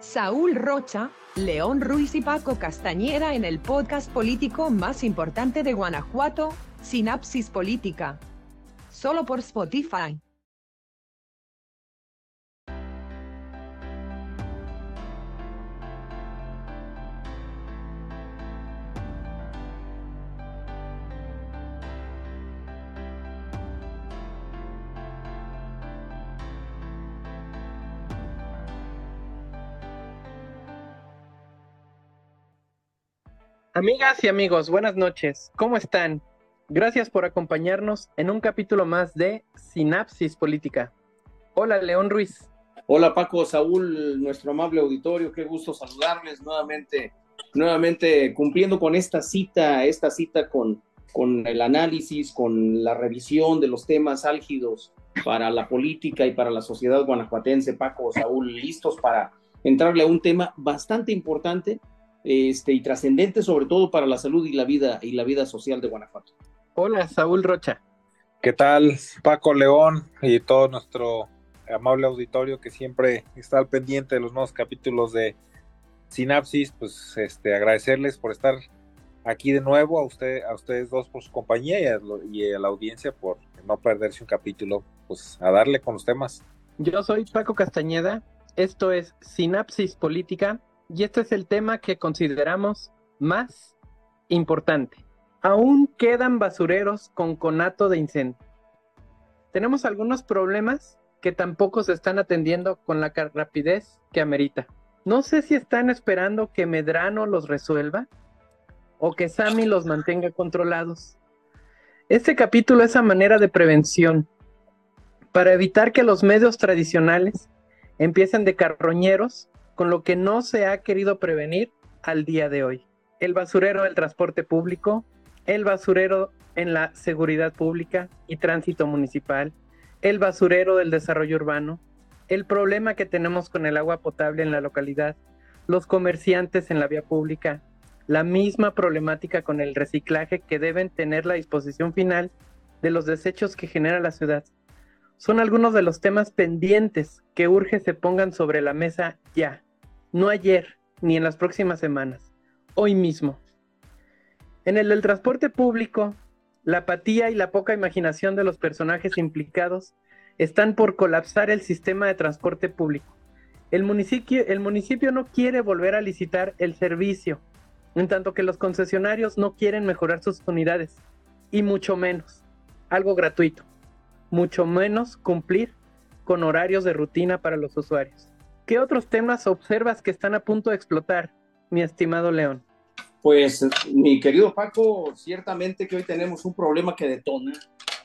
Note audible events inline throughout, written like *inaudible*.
Saúl Rocha, León Ruiz y Paco Castañeda en el podcast político más importante de Guanajuato, Sinapsis Política. Solo por Spotify. Amigas y amigos, buenas noches. ¿Cómo están? Gracias por acompañarnos en un capítulo más de Sinapsis Política. Hola, León Ruiz. Hola, Paco, Saúl, nuestro amable auditorio. Qué gusto saludarles nuevamente, nuevamente cumpliendo con esta cita, esta cita con, con el análisis, con la revisión de los temas álgidos para la política y para la sociedad guanajuatense. Paco, Saúl, listos para entrarle a un tema bastante importante este, y trascendente sobre todo para la salud y la vida y la vida social de Guanajuato. Hola, Saúl Rocha. ¿Qué tal, Paco León y todo nuestro amable auditorio que siempre está al pendiente de los nuevos capítulos de Sinapsis? Pues este, agradecerles por estar aquí de nuevo, a usted, a ustedes dos por su compañía y a, y a la audiencia por no perderse un capítulo, pues a darle con los temas. Yo soy Paco Castañeda, esto es Sinapsis Política y este es el tema que consideramos más importante. Aún quedan basureros con conato de incendio. Tenemos algunos problemas que tampoco se están atendiendo con la rapidez que amerita. No sé si están esperando que Medrano los resuelva o que Sami los mantenga controlados. Este capítulo es a manera de prevención para evitar que los medios tradicionales empiecen de carroñeros con lo que no se ha querido prevenir al día de hoy. El basurero del transporte público, el basurero en la seguridad pública y tránsito municipal, el basurero del desarrollo urbano, el problema que tenemos con el agua potable en la localidad, los comerciantes en la vía pública, la misma problemática con el reciclaje que deben tener la disposición final de los desechos que genera la ciudad. Son algunos de los temas pendientes que urge se pongan sobre la mesa ya no ayer ni en las próximas semanas, hoy mismo. En el del transporte público, la apatía y la poca imaginación de los personajes implicados están por colapsar el sistema de transporte público. El municipio, el municipio no quiere volver a licitar el servicio, en tanto que los concesionarios no quieren mejorar sus unidades, y mucho menos, algo gratuito, mucho menos cumplir con horarios de rutina para los usuarios. ¿Qué otros temas observas que están a punto de explotar, mi estimado León? Pues, mi querido Paco, ciertamente que hoy tenemos un problema que detona,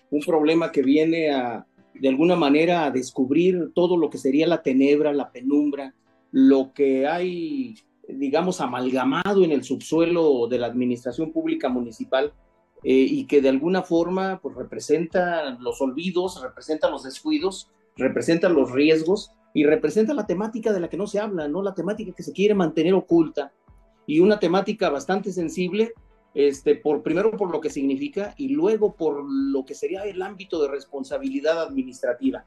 un problema que viene a, de alguna manera, a descubrir todo lo que sería la tenebra, la penumbra, lo que hay, digamos, amalgamado en el subsuelo de la administración pública municipal eh, y que de alguna forma pues, representa los olvidos, representa los descuidos, representa los riesgos y representa la temática de la que no se habla, ¿no? La temática que se quiere mantener oculta y una temática bastante sensible, este, por primero por lo que significa y luego por lo que sería el ámbito de responsabilidad administrativa.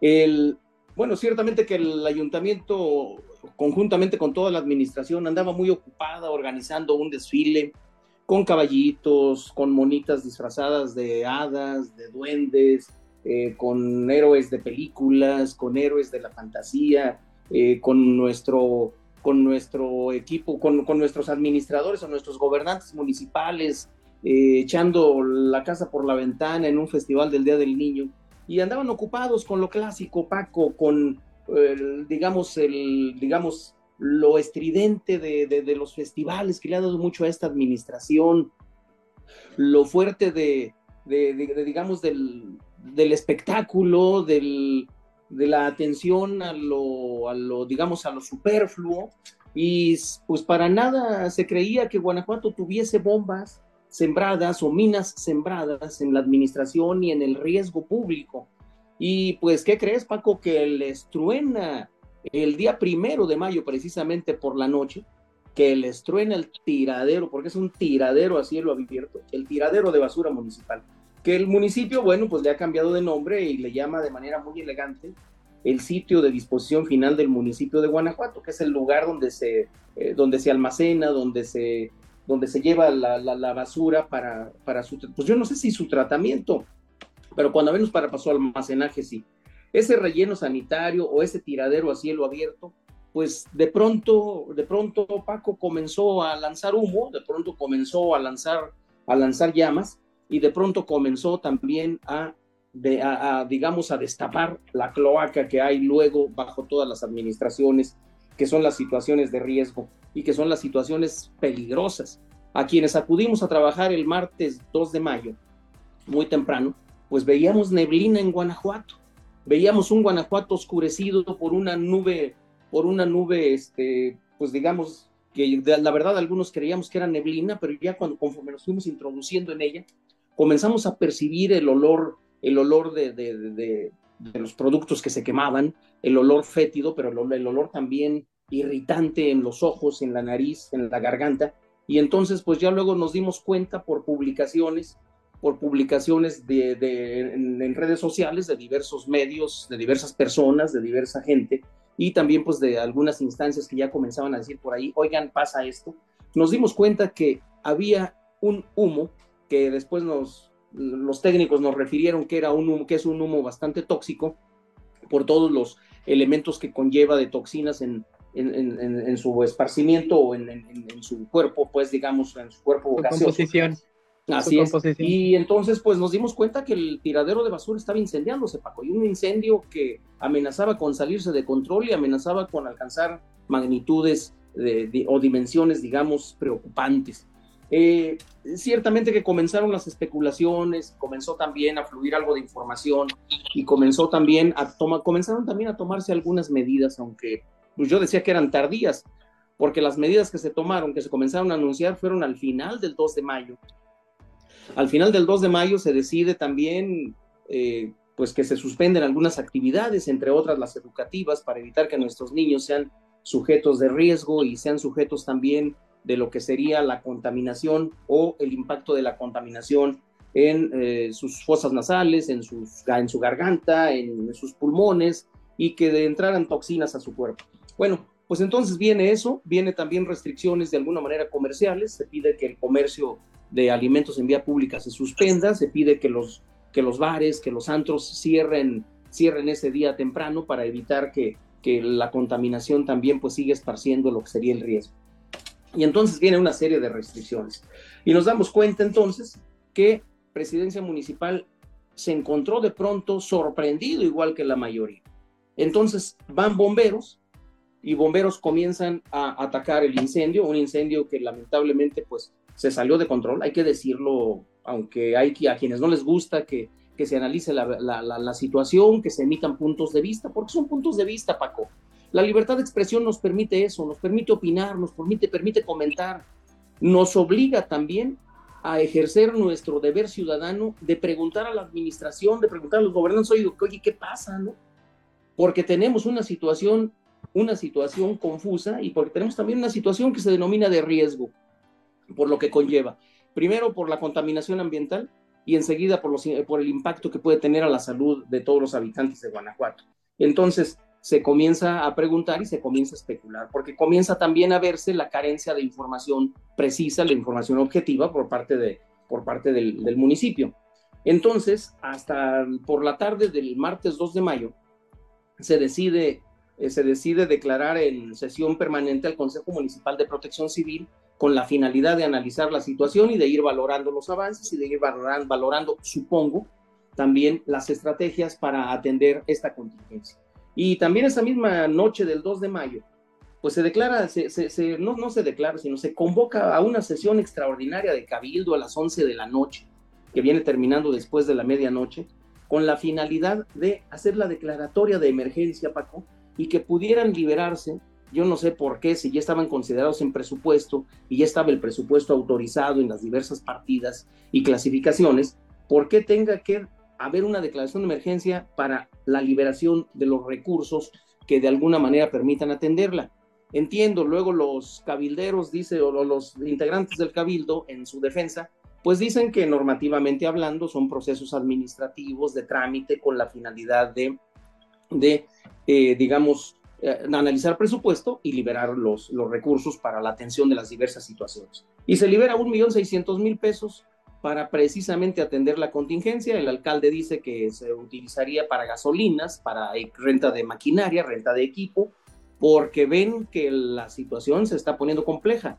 El, bueno, ciertamente que el ayuntamiento, conjuntamente con toda la administración, andaba muy ocupada organizando un desfile con caballitos, con monitas disfrazadas de hadas, de duendes, eh, con héroes de películas, con héroes de la fantasía, eh, con, nuestro, con nuestro equipo, con, con, nuestros administradores o nuestros gobernantes municipales, eh, echando la casa por la ventana en un festival del Día del Niño. Y andaban ocupados con lo clásico, Paco, con, digamos, el, digamos, lo estridente de, de, de, los festivales que le ha dado mucho a esta administración, lo fuerte de, de digamos, del, del espectáculo, del, de la atención a lo, a lo, digamos, a lo superfluo, y pues para nada se creía que Guanajuato tuviese bombas sembradas o minas sembradas en la administración y en el riesgo público. Y pues, ¿qué crees, Paco? Que les truena el día primero de mayo, precisamente por la noche, que les truena el tiradero, porque es un tiradero a cielo abierto, el tiradero de basura municipal que el municipio, bueno, pues le ha cambiado de nombre y le llama de manera muy elegante el sitio de disposición final del municipio de Guanajuato, que es el lugar donde se, eh, donde se almacena, donde se, donde se lleva la, la, basura para, para su, pues yo no sé si su tratamiento, pero cuando menos para, su almacenaje sí. Ese relleno sanitario o ese tiradero a cielo abierto, pues de pronto, de pronto Paco comenzó a lanzar humo, de pronto comenzó a lanzar, a lanzar llamas y de pronto comenzó también a digamos, a destapar la cloaca que hay luego bajo todas las administraciones, que son las situaciones de riesgo y que son las situaciones peligrosas. A quienes acudimos a trabajar el martes 2 de mayo, muy temprano, pues veíamos neblina en Guanajuato, veíamos un Guanajuato oscurecido por una nube, por una nube, este, pues digamos, que la verdad algunos creíamos que era neblina, pero ya cuando conforme nos fuimos introduciendo en ella, comenzamos a percibir el olor el olor de, de, los productos que se quemaban, el olor fétido, pero el, olor también irritante en los ojos, en la nariz, en la garganta. Y entonces, pues ya luego nos dimos cuenta por publicaciones, por publicaciones de, en, redes sociales de diversos medios, de diversas personas, de diversa gente, y también pues de algunas instancias que ya comenzaban a decir por ahí, oigan, pasa esto. Nos dimos cuenta que había un humo que después nos, los técnicos nos refirieron que, era un humo, que es un humo bastante tóxico por todos los elementos que conlleva de toxinas en, en, su esparcimiento o en, su cuerpo, pues digamos, en su cuerpo Composición. Así es. Y entonces, pues nos dimos cuenta que el tiradero de basura estaba incendiándose, Paco, y un incendio que amenazaba con salirse de control y amenazaba con alcanzar magnitudes o dimensiones, digamos, preocupantes. Eh, ciertamente que comenzaron las especulaciones, comenzó también a fluir algo de información y comenzó también a tomar, comenzaron también a tomarse algunas medidas, aunque pues yo decía que eran tardías, porque las medidas que se tomaron, que se comenzaron a anunciar, fueron al final del 2 de mayo. Al final del 2 de mayo se decide también, eh, pues que se suspenden algunas actividades, entre otras las educativas, para evitar que nuestros niños sean sujetos de riesgo y sean sujetos también de lo que sería la contaminación o el impacto de la contaminación en eh, sus fosas nasales, en, sus, en su garganta, en, sus pulmones y que entraran toxinas a su cuerpo. Bueno, pues entonces viene eso, viene también restricciones de alguna manera comerciales, se pide que el comercio de alimentos en vía pública se suspenda, se pide que los, que los bares, que los antros cierren, cierren ese día temprano para evitar que, que la contaminación también pues siga esparciendo lo que sería el riesgo. Y entonces viene una serie de restricciones. Y nos damos cuenta entonces que Presidencia Municipal se encontró de pronto sorprendido igual que la mayoría. Entonces van bomberos y bomberos comienzan a atacar el incendio, un incendio que lamentablemente pues se salió de control, hay que decirlo, aunque hay a quienes no les gusta que, se analice la situación, que se emitan puntos de vista, porque son puntos de vista, Paco. La libertad de expresión nos permite eso, nos permite opinar, nos permite, comentar, nos obliga también a ejercer nuestro deber ciudadano de preguntar a la administración, de preguntar a los gobernantes, oye, oye, ¿qué pasa? No? Porque tenemos una situación, una situación confusa y porque tenemos también una situación que se denomina de riesgo, por lo que conlleva. Primero por la contaminación ambiental y enseguida por el impacto que puede tener a la salud de todos los habitantes de Guanajuato. Entonces, se comienza a preguntar y se comienza a especular, porque comienza también a verse la carencia de información precisa, la información objetiva por parte, de, por parte del, municipio. Entonces, hasta por la tarde del martes 2 de mayo, se decide, eh, se decide declarar en sesión permanente al Consejo Municipal de Protección Civil con la finalidad de analizar la situación y de ir valorando los avances y de ir valorando, valorando supongo, también las estrategias para atender esta contingencia. Y también esa misma noche del 2 de mayo, pues se declara, se, no, no se declara, sino se convoca a una sesión extraordinaria de cabildo a las 11 de la noche, que viene terminando después de la medianoche, con la finalidad de hacer la declaratoria de emergencia, Paco, y que pudieran liberarse, yo no sé por qué, si ya estaban considerados en presupuesto y ya estaba el presupuesto autorizado en las diversas partidas y clasificaciones, ¿por qué tenga que haber una declaración de emergencia para la liberación de los recursos que de alguna manera permitan atenderla. Entiendo, luego los cabilderos, dice, o los integrantes del cabildo en su defensa, pues dicen que normativamente hablando son procesos administrativos de trámite con la finalidad de de, eh, digamos, eh, analizar presupuesto y liberar los, los recursos para la atención de las diversas situaciones. Y se libera un millón seiscientos mil pesos para precisamente atender la contingencia. El alcalde dice que se utilizaría para gasolinas, para renta de maquinaria, renta de equipo, porque ven que la situación se está poniendo compleja.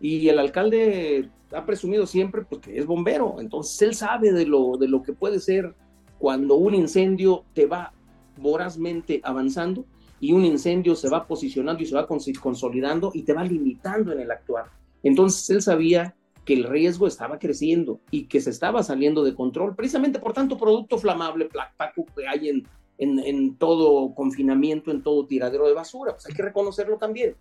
Y el alcalde ha presumido siempre porque pues, es bombero, entonces él sabe de lo, de lo que puede ser cuando un incendio te va vorazmente avanzando y un incendio se va posicionando y se va consolidando y te va limitando en el actuar. Entonces él sabía que el riesgo estaba creciendo y que se estaba saliendo de control, precisamente por tanto producto flamable, Paco, que hay en, en, todo confinamiento, en todo tiradero de basura, pues hay que reconocerlo también.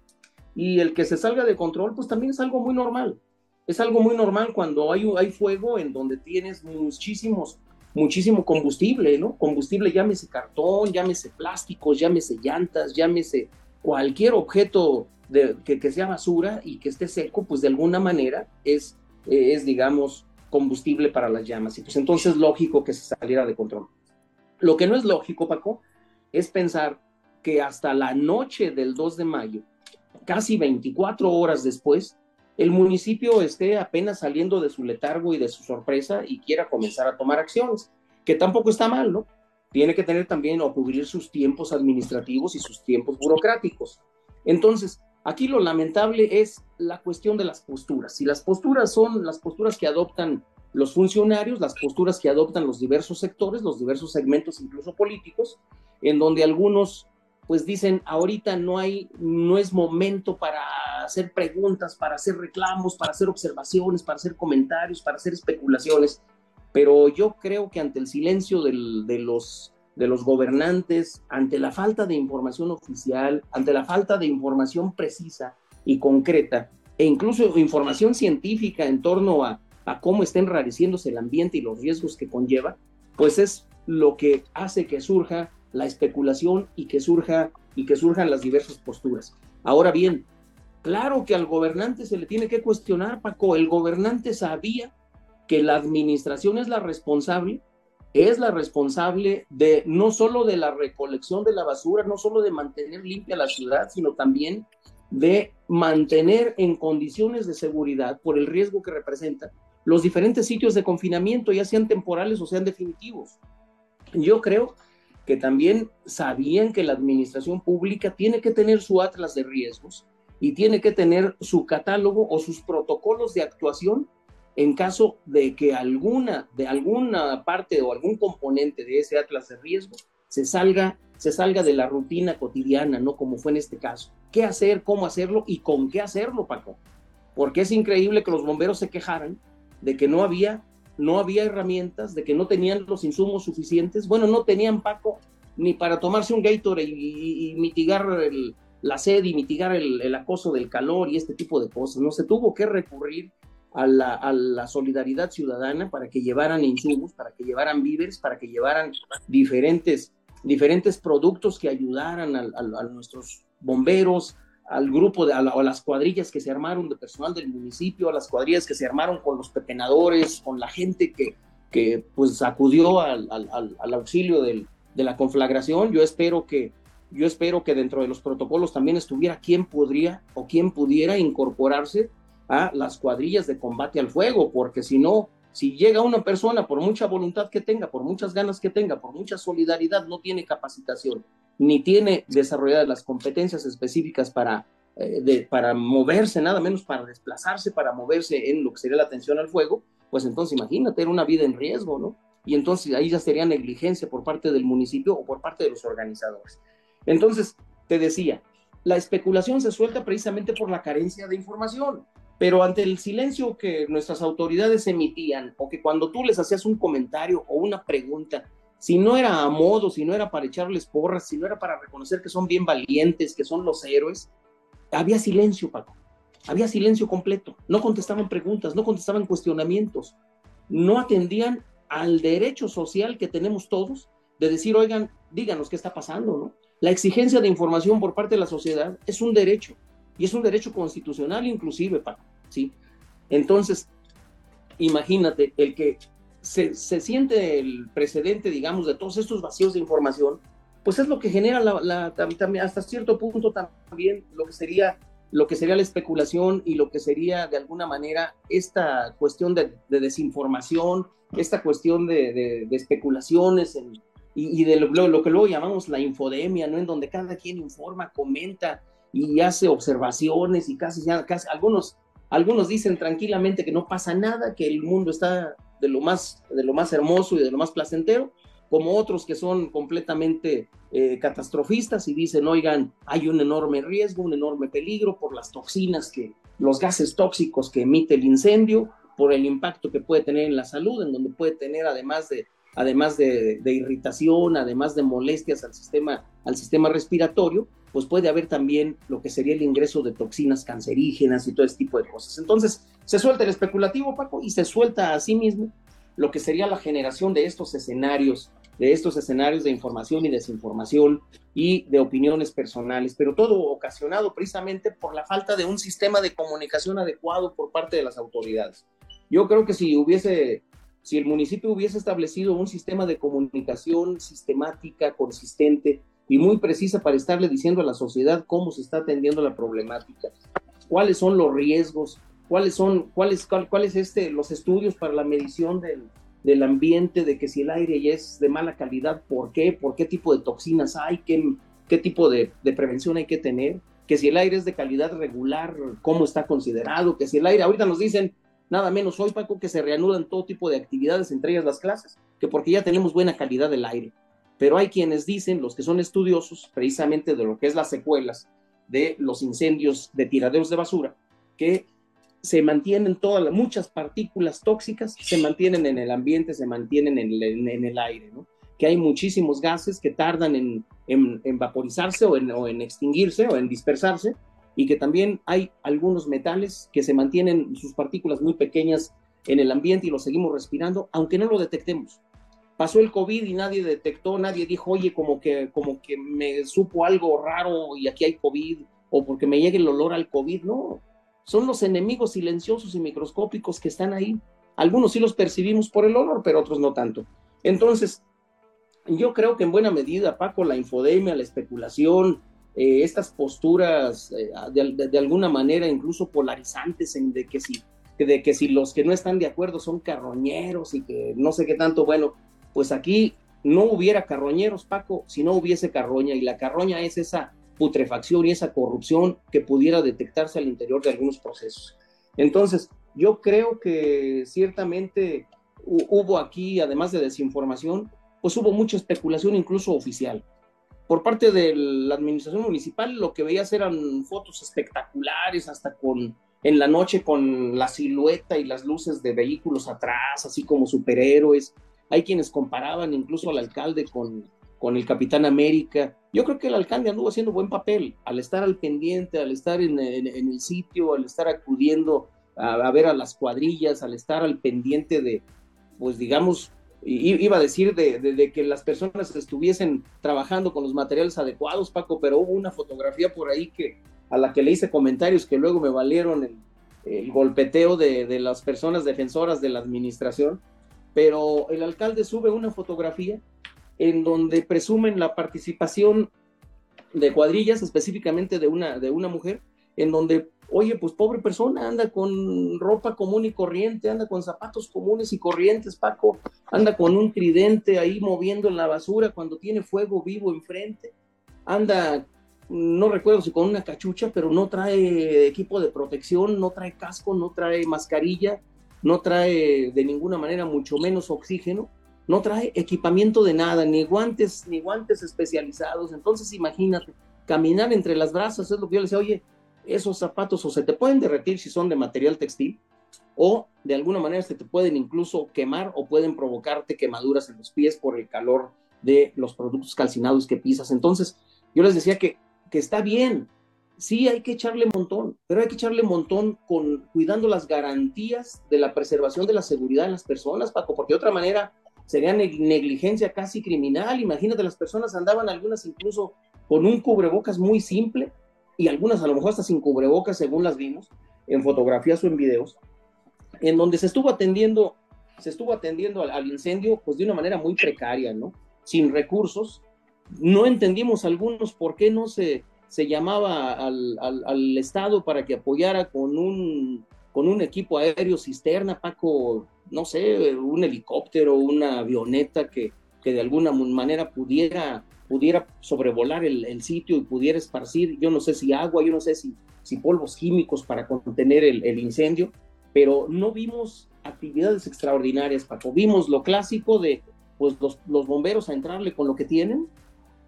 Y el que se salga de control, pues también es algo muy normal. Es algo muy normal cuando hay, hay fuego en donde tienes muchísimos, muchísimo combustible, ¿no? Combustible, llámese cartón, llámese plásticos, llámese llantas, llámese cualquier objeto de, que, que, sea basura y que esté seco, pues de alguna manera es, es, digamos, combustible para las llamas. Y pues entonces lógico que se saliera de control. Lo que no es lógico, Paco, es pensar que hasta la noche del 2 de mayo, casi 24 horas después, el municipio esté apenas saliendo de su letargo y de su sorpresa y quiera comenzar a tomar acciones, que tampoco está mal, ¿no? Tiene que tener también o cubrir sus tiempos administrativos y sus tiempos burocráticos. Entonces, aquí lo lamentable es la cuestión de las posturas. Y las posturas son las posturas que adoptan los funcionarios, las posturas que adoptan los diversos sectores, los diversos segmentos, incluso políticos, en donde algunos pues dicen ahorita no hay, no es momento para hacer preguntas, para hacer reclamos, para hacer observaciones, para hacer comentarios, para hacer especulaciones, pero yo creo que ante el silencio de, los, de los gobernantes, ante la falta de información oficial, ante la falta de información precisa y concreta, e incluso información científica en torno a a cómo está enrareciéndose el ambiente y los riesgos que conlleva, pues es lo que hace que surja la especulación y que surja y que surjan las diversas posturas. Ahora bien, claro que al gobernante se le tiene que cuestionar, Paco, el gobernante sabía que la administración es la responsable, es la responsable de no solo de la recolección de la basura, no solo de mantener limpia la ciudad, sino también de mantener en condiciones de seguridad por el riesgo que representa los diferentes sitios de confinamiento, ya sean temporales o sean definitivos. Yo creo que también sabían que la administración pública tiene que tener su atlas de riesgos y tiene que tener su catálogo o sus protocolos de actuación en caso de que alguna, de alguna parte o algún componente de ese atlas de riesgo se salga, se salga de la rutina cotidiana, ¿no? Como fue en este caso. ¿Qué hacer, cómo hacerlo y con qué hacerlo, Paco? Porque es increíble que los bomberos se quejaran de que no había, no había herramientas, de que no tenían los insumos suficientes. Bueno, no tenían, Paco, ni para tomarse un Gatorade y, mitigar la sed y mitigar el, acoso del calor y este tipo de cosas. No se tuvo que recurrir a la, solidaridad ciudadana para que llevaran insumos, para que llevaran víveres, para que llevaran diferentes, diferentes productos que ayudaran a nuestros bomberos, al grupo, de, a, las cuadrillas que se armaron de personal del municipio, a las cuadrillas que se armaron con los pepenadores, con la gente que, que pues acudió al, al, auxilio del, de la conflagración. Yo espero que yo espero que dentro de los protocolos también estuviera quien podría o quien pudiera incorporarse a las cuadrillas de combate al fuego, porque si no, si llega una persona por mucha voluntad que tenga, por muchas ganas que tenga, por mucha solidaridad, no tiene capacitación, ni tiene desarrolladas las competencias específicas para, eh, para moverse, nada menos para desplazarse, para moverse en lo que sería la atención al fuego, pues entonces imagínate, era una vida en riesgo, ¿no? Y entonces ahí ya sería negligencia por parte del municipio o por parte de los organizadores. Entonces, te decía, la especulación se suelta precisamente por la carencia de información, pero ante el silencio que nuestras autoridades emitían o que cuando tú les hacías un comentario o una pregunta, si no era a modo, si no era para echarles porras, si no era para reconocer que son bien valientes, que son los héroes, había silencio, Paco. Había silencio completo. No contestaban preguntas, no contestaban cuestionamientos, no atendían al derecho social que tenemos todos de decir, oigan, díganos qué está pasando, ¿no? La exigencia de información por parte de la sociedad es un derecho y es un derecho constitucional inclusive, Paco, ¿sí? Entonces, imagínate el que se, siente el precedente, digamos, de todos estos vacíos de información, pues es lo que genera la, también, hasta cierto punto también lo que sería lo que sería la especulación y lo que sería de alguna manera esta cuestión de, desinformación, esta cuestión de, especulaciones y, de lo, lo, que luego llamamos la infodemia, ¿no? En donde cada quien informa, comenta y hace observaciones y casi, casi algunos, algunos dicen tranquilamente que no pasa nada, que el mundo está de lo más, de lo más hermoso y de lo más placentero, como otros que son completamente eh, catastrofistas y dicen, oigan, hay un enorme riesgo, un enorme peligro por las toxinas que, los gases tóxicos que emite el incendio, por el impacto que puede tener en la salud, en donde puede tener además de, además de, irritación, además de molestias al sistema, al sistema respiratorio, pues puede haber también lo que sería el ingreso de toxinas cancerígenas y todo ese tipo de cosas. Entonces, se suelta el especulativo, Paco, y se suelta a sí mismo lo que sería la generación de estos escenarios de estos escenarios de información y desinformación y de opiniones personales, pero todo ocasionado precisamente por la falta de un sistema de comunicación adecuado por parte de las autoridades. Yo creo que si hubiese, si el municipio hubiese establecido un sistema de comunicación sistemática, consistente y muy precisa para estarle diciendo a la sociedad cómo se está atendiendo la problemática, cuáles son los riesgos, cuáles son, cuáles, cuáles este, los estudios para la medición del, del ambiente, de que si el aire ya es de mala calidad, ¿por qué? ¿Por qué tipo de toxinas hay? ¿Qué, qué tipo de, prevención hay que tener? Que si el aire es de calidad regular, ¿cómo está considerado? Que si el aire, ahorita nos dicen, nada menos hoy, Paco, que se reanudan todo tipo de actividades, entre ellas las clases, que porque ya tenemos buena calidad del aire. Pero hay quienes dicen, los que son estudiosos, precisamente de lo que es las secuelas de los incendios de tiraderos de basura, que se mantienen todas, muchas partículas tóxicas se mantienen en el ambiente, se mantienen en el, aire, ¿no? Que hay muchísimos gases que tardan en, en, vaporizarse o en, o en, extinguirse o en dispersarse y que también hay algunos metales que se mantienen sus partículas muy pequeñas en el ambiente y lo seguimos respirando, aunque no lo detectemos. Pasó el COVID y nadie detectó, nadie dijo, oye, como que, como que me supo algo raro y aquí hay COVID, o porque me llegue el olor al COVID, no, son los enemigos silenciosos y microscópicos que están ahí. Algunos sí los percibimos por el olor, pero otros no tanto. Entonces, yo creo que en buena medida, Paco, la infodemia, la especulación, eh, estas posturas eh, de, alguna manera incluso polarizantes en de que si de que si los que no están de acuerdo son carroñeros y que no sé qué tanto, bueno, pues aquí no hubiera carroñeros, Paco, si no hubiese carroña, y la carroña es esa putrefacción y esa corrupción que pudiera detectarse al interior de algunos procesos. Entonces, yo creo que ciertamente hubo aquí, además de desinformación, pues hubo mucha especulación incluso oficial. Por parte de la administración municipal, lo que veías eran fotos espectaculares, hasta con en la noche con la silueta y las luces de vehículos atrás, así como superhéroes. Hay quienes comparaban incluso al alcalde con, con el Capitán América. Yo creo que el alcalde anduvo haciendo buen papel al estar al pendiente, al estar en, el sitio, al estar acudiendo a, ver a las cuadrillas, al estar al pendiente de, pues digamos, iba a decir de, que las personas estuviesen trabajando con los materiales adecuados, Paco, pero hubo una fotografía por ahí que a la que le hice comentarios que luego me valieron el, golpeteo de las personas defensoras de la administración, pero el alcalde sube una fotografía en donde presumen la participación de cuadrillas, específicamente de una, de una mujer, en donde, oye, pues pobre persona, anda con ropa común y corriente, anda con zapatos comunes y corrientes, Paco, anda con un tridente ahí moviendo en la basura cuando tiene fuego vivo enfrente, anda, no recuerdo si con una cachucha, pero no trae equipo de protección, no trae casco, no trae mascarilla, no trae de ninguna manera mucho menos oxígeno no trae equipamiento de nada, ni guantes, ni guantes especializados. Entonces, imagínate, caminar entre las brasas es lo que yo le decía, oye, esos zapatos o se te pueden derretir si son de material textil, o de alguna manera se te pueden incluso quemar o pueden provocarte quemaduras en los pies por el calor de los productos calcinados que pisas. Entonces, yo les decía que, que está bien, sí hay que echarle montón, pero hay que echarle montón con cuidando las garantías de la preservación de la seguridad de las personas, Paco, porque de otra manera sería negligencia casi criminal. Imagínate, las personas andaban algunas incluso con un cubrebocas muy simple y algunas a lo mejor hasta sin cubrebocas, según las vimos en fotografías o en videos, en donde se estuvo atendiendo, se estuvo atendiendo al, incendio pues de una manera muy precaria, ¿no? Sin recursos no entendimos algunos por qué no se, se llamaba al, al, Estado para que apoyara con un, con un equipo aéreo cisterna, Paco, no sé, un helicóptero, una avioneta que, que de alguna manera pudiera, pudiera sobrevolar el, sitio y pudiera esparcir, yo no sé si agua, yo no sé si, si polvos químicos para contener el, el incendio, pero no vimos actividades extraordinarias, Paco. Vimos lo clásico de pues los, los, bomberos a entrarle con lo que tienen,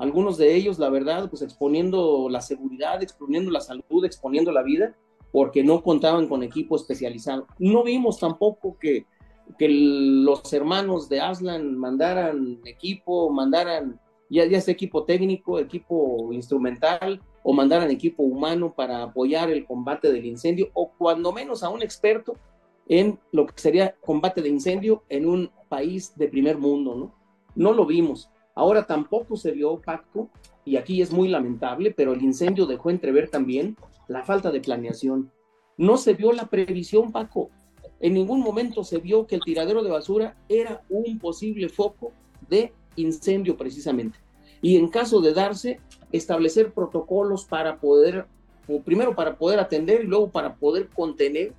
algunos de ellos, la verdad, pues exponiendo la seguridad, exponiendo la salud, exponiendo la vida, porque no contaban con equipo especializado. No vimos tampoco que, que los hermanos de Aslan mandaran equipo, mandaran ya, ya sea equipo técnico, equipo instrumental, o mandaran equipo humano para apoyar el combate del incendio, o cuando menos a un experto en lo que sería combate de incendio en un país de primer mundo, ¿no? No lo vimos. Ahora tampoco se vio, Paco, y aquí es muy lamentable, pero el incendio dejó entrever también la falta de planeación. No se vio la previsión, Paco. En ningún momento se vio que el tiradero de basura era un posible foco de incendio precisamente. Y en caso de darse, establecer protocolos para poder, primero para poder atender y luego para poder contener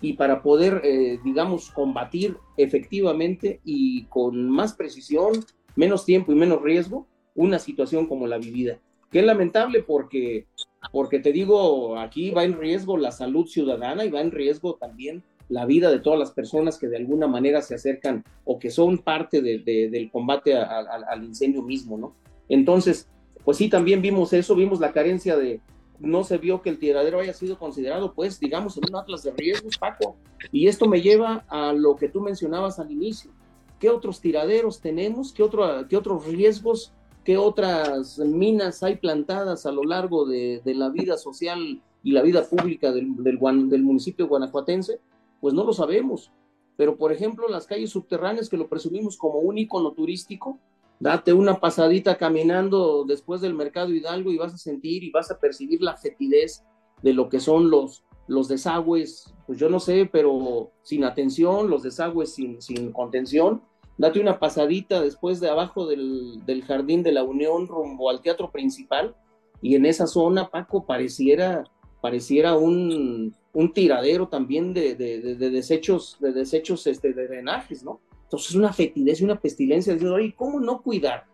y para poder, eh, digamos, combatir efectivamente y con más precisión menos tiempo y menos riesgo una situación como la vivida. Que es lamentable porque, porque te digo, aquí va en riesgo la salud ciudadana y va en riesgo también la vida de todas las personas que de alguna manera se acercan o que son parte del combate al incendio mismo, ¿no? Entonces, pues sí, también vimos eso, vimos la carencia de, no se vio que el tiradero haya sido considerado, pues, digamos, en un atlas de riesgos, Paco. Y esto me lleva a lo que tú mencionabas al inicio. ¿Qué otros tiraderos tenemos? ¿Qué, otro, qué otros riesgos? ¿Qué otras minas hay plantadas a lo largo de, la vida social y la vida pública del, del, municipio guanajuatense? Pues no lo sabemos. Pero, por ejemplo, las calles subterráneas que lo presumimos como un icono turístico, date una pasadita caminando después del mercado Hidalgo y vas a sentir y vas a percibir la fetidez de lo que son los, los desagües, pues yo no sé, pero sin atención, los desagües sin, sin contención, date una pasadita después de abajo del, Jardín de la Unión rumbo al teatro principal y en esa zona, Paco, pareciera, pareciera un, tiradero también de, desechos, de desechos este, de drenajes, ¿no? Entonces una fetidez y una pestilencia, diciendo, oye, ¿cómo no cuidar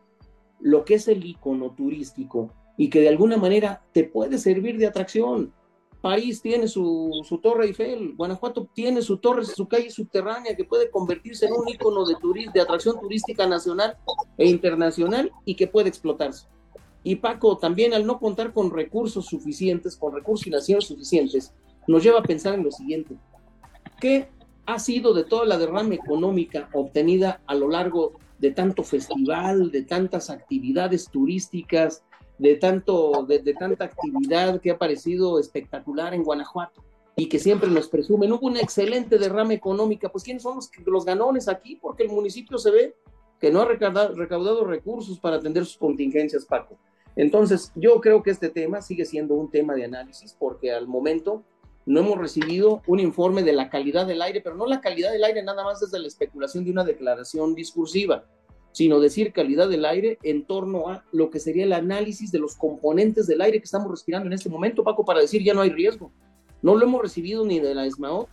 lo que es el icono turístico y que de alguna manera te puede servir de atracción? París tiene su, Torre Eiffel, Guanajuato tiene su torre, su calle subterránea que puede convertirse en un icono de, de atracción turística nacional e internacional y que puede explotarse. Y Paco, también al no contar con recursos suficientes, con recursos financieros suficientes, nos lleva a pensar en lo siguiente. ¿Qué ha sido de toda la derrama económica obtenida a lo largo de tanto festival, de tantas actividades turísticas, de, tanto, de, tanta actividad que ha parecido espectacular en Guanajuato y que siempre nos presumen. Hubo una excelente derrama económica, pues ¿quiénes son los, los ganones aquí? Porque el municipio se ve que no ha recaudado, recaudado recursos para atender sus contingencias, Paco. Entonces, yo creo que este tema sigue siendo un tema de análisis porque al momento no hemos recibido un informe de la calidad del aire, pero no la calidad del aire nada más desde la especulación de una declaración discursiva sino decir calidad del aire en torno a lo que sería el análisis de los componentes del aire que estamos respirando en este momento, Paco, para decir ya no hay riesgo. No lo hemos recibido ni de la ESMAOT,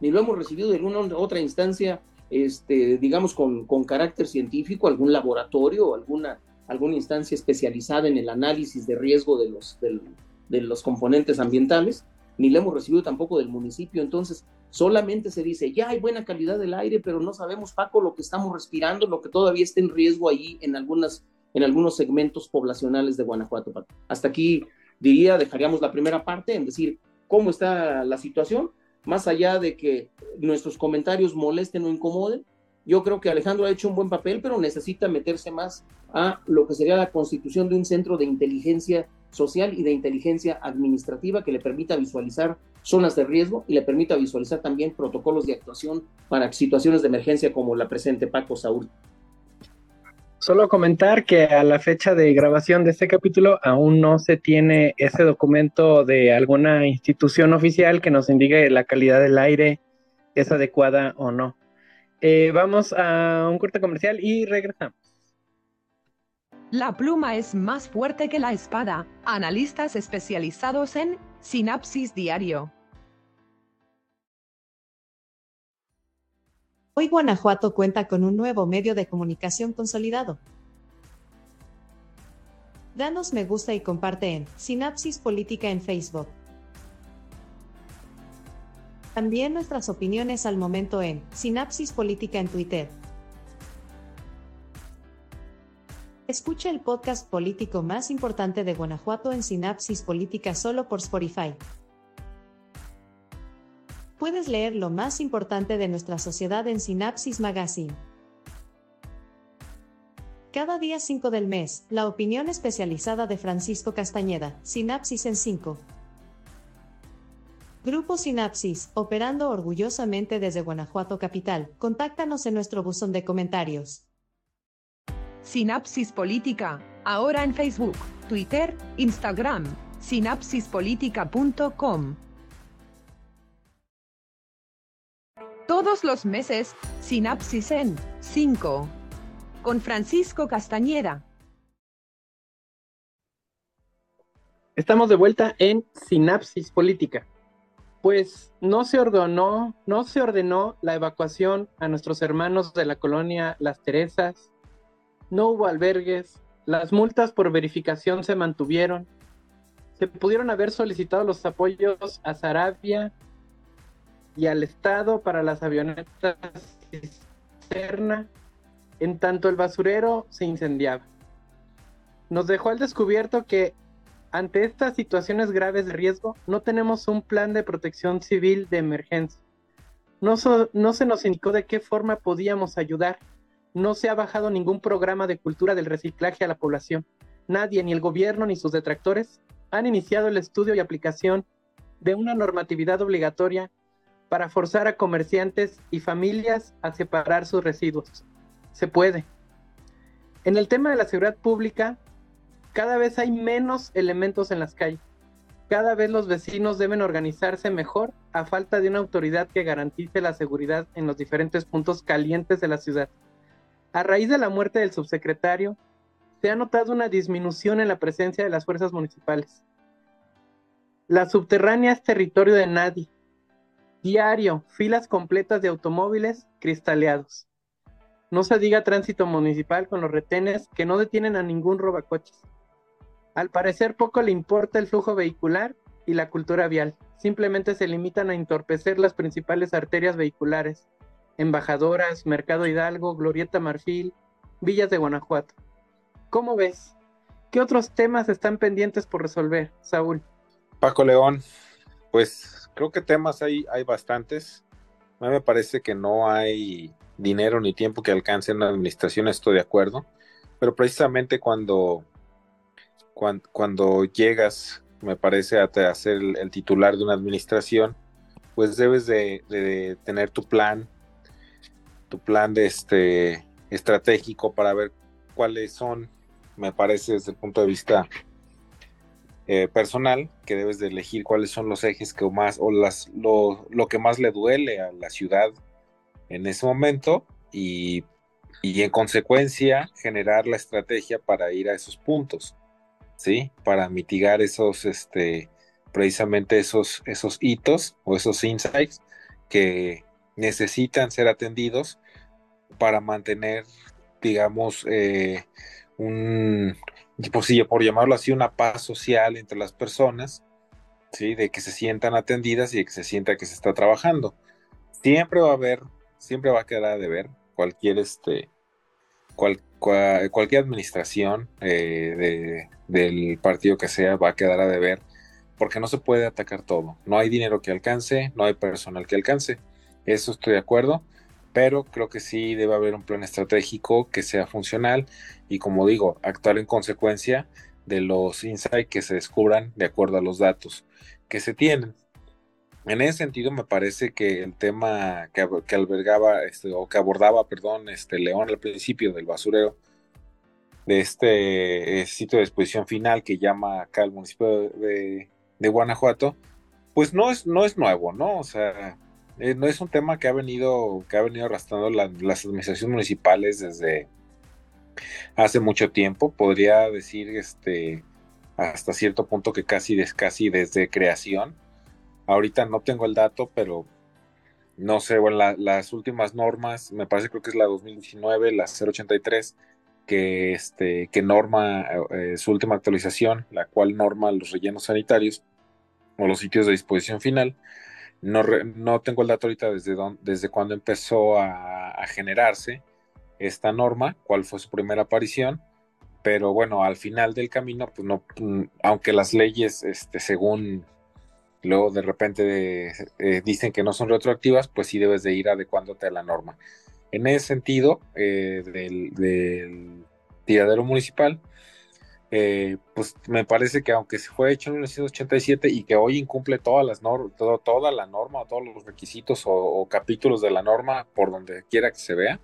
ni lo hemos recibido de alguna otra instancia, este, digamos, con, carácter científico, algún laboratorio o alguna, alguna instancia especializada en el análisis de riesgo de los, de los componentes ambientales, ni lo hemos recibido tampoco del municipio. Entonces, Solamente se dice, ya hay buena calidad del aire, pero no sabemos, Paco, lo que estamos respirando, lo que todavía está en riesgo ahí en, algunas, en algunos segmentos poblacionales de Guanajuato. Hasta aquí diría, dejaríamos la primera parte en decir cómo está la situación, más allá de que nuestros comentarios molesten o incomoden. Yo creo que Alejandro ha hecho un buen papel, pero necesita meterse más a lo que sería la constitución de un centro de inteligencia social y de inteligencia administrativa que le permita visualizar zonas de riesgo y le permita visualizar también protocolos de actuación para situaciones de emergencia como la presente Paco Saúl. Solo comentar que a la fecha de grabación de este capítulo aún no se tiene ese documento de alguna institución oficial que nos indique la calidad del aire es adecuada o no. Eh, vamos a un corte comercial y regresamos. La pluma es más fuerte que la espada. Analistas especializados en Sinapsis Diario. Hoy Guanajuato cuenta con un nuevo medio de comunicación consolidado. Danos me gusta y comparte en Sinapsis Política en Facebook. También nuestras opiniones al momento en Sinapsis Política en Twitter. Escucha el podcast político más importante de Guanajuato en Sinapsis Política solo por Spotify. Puedes leer lo más importante de nuestra sociedad en Sinapsis Magazine. Cada día 5 del mes, la opinión especializada de Francisco Castañeda, Sinapsis en 5. Grupo Sinapsis, operando orgullosamente desde Guanajuato Capital. Contáctanos en nuestro buzón de comentarios. Sinapsis Política, ahora en Facebook, Twitter, Instagram, sinapsispolitica.com. Todos los meses, Sinapsis en 5. Con Francisco Castañeda. Estamos de vuelta en Sinapsis Política. Pues no se ordenó, no se ordenó la evacuación a nuestros hermanos de la colonia Las Teresas, no hubo albergues, las multas por verificación se mantuvieron, se pudieron haber solicitado los apoyos a Sarabia y al Estado para las avionetas cisterna, en tanto el basurero se incendiaba. Nos dejó al descubierto que ante estas situaciones graves de riesgo no tenemos un plan de protección civil de emergencia. No, no se nos indicó de qué forma podíamos ayudar no se ha bajado ningún programa de cultura del reciclaje a la población. Nadie, ni el gobierno ni sus detractores, han iniciado el estudio y aplicación de una normatividad obligatoria para forzar a comerciantes y familias a separar sus residuos. Se puede. En el tema de la seguridad pública, cada vez hay menos elementos en las calles. Cada vez los vecinos deben organizarse mejor a falta de una autoridad que garantice la seguridad en los diferentes puntos calientes de la ciudad. A raíz de la muerte del subsecretario, se ha notado una disminución en la presencia de las fuerzas municipales. La subterránea es territorio de nadie. Diario, filas completas de automóviles cristaleados. No se diga tránsito municipal con los retenes que no detienen a ningún robacoches. Al parecer poco le importa el flujo vehicular y la cultura vial. Simplemente se limitan a entorpecer las principales arterias vehiculares, Embajadoras, Mercado Hidalgo, Glorieta Marfil, Villas de Guanajuato. ¿Cómo ves? ¿Qué otros temas están pendientes por resolver, Saúl? Paco León, pues creo que temas hay, hay bastantes. A mí me parece que no hay dinero ni tiempo que alcance en la administración, estoy de acuerdo. Pero precisamente cuando, cuando, llegas, me parece, a, ser el, titular de una administración, pues debes de tener tu plan, tu plan de este estratégico para ver cuáles son, me parece desde el punto de vista eh, personal, que debes de elegir cuáles son los ejes que más, o las, lo, lo, que más le duele a la ciudad en ese momento y, y, en consecuencia generar la estrategia para ir a esos puntos, ¿sí? Para mitigar esos, este, precisamente esos, esos hitos o esos insights que necesitan ser atendidos para mantener, digamos, eh, un, pues por llamarlo así, una paz social entre las personas, ¿sí? De que se sientan atendidas y de que se sienta que se está trabajando. Siempre va a haber, siempre va a quedar de ver cualquier, este, cualquier administración eh, del partido que sea va a quedar a deber porque no se puede atacar todo. No hay dinero que alcance, no hay personal que alcance. Eso estoy de acuerdo pero creo que sí debe haber un plan estratégico que sea funcional y como digo, actuar en consecuencia de los insights que se descubran de acuerdo a los datos que se tienen. En ese sentido, me parece que el tema que, albergaba este, o que abordaba, perdón, este León al principio del basurero de este eh, sitio de exposición final que llama acá el municipio de, de Guanajuato, pues no es, no es nuevo, ¿no? O sea, eh, no es un tema que ha venido, que ha venido arrastrando las administraciones municipales desde, hace mucho tiempo, podría decir este hasta cierto punto que casi, casi desde creación. Ahorita no tengo el dato, pero no sé, bueno, las últimas normas, me parece creo que es la 2019, la 083, que, este, que norma eh, su última actualización, la cual norma los rellenos sanitarios o los sitios de disposición final. No, no tengo el dato ahorita desde, desde cuándo empezó a, a, generarse esta norma, cuál fue su primera aparición, pero bueno, al final del camino, pues no, mm, aunque las leyes, este, según luego de repente eh, dicen que no son retroactivas, pues sí debes de ir adecuándote a la norma. En ese sentido, eh, del, tiradero municipal, eh, pues me parece que aunque se fue hecho en 1987 y que hoy incumple todas las normas, toda la norma, todos los requisitos o, capítulos de la norma por donde quiera que se vea,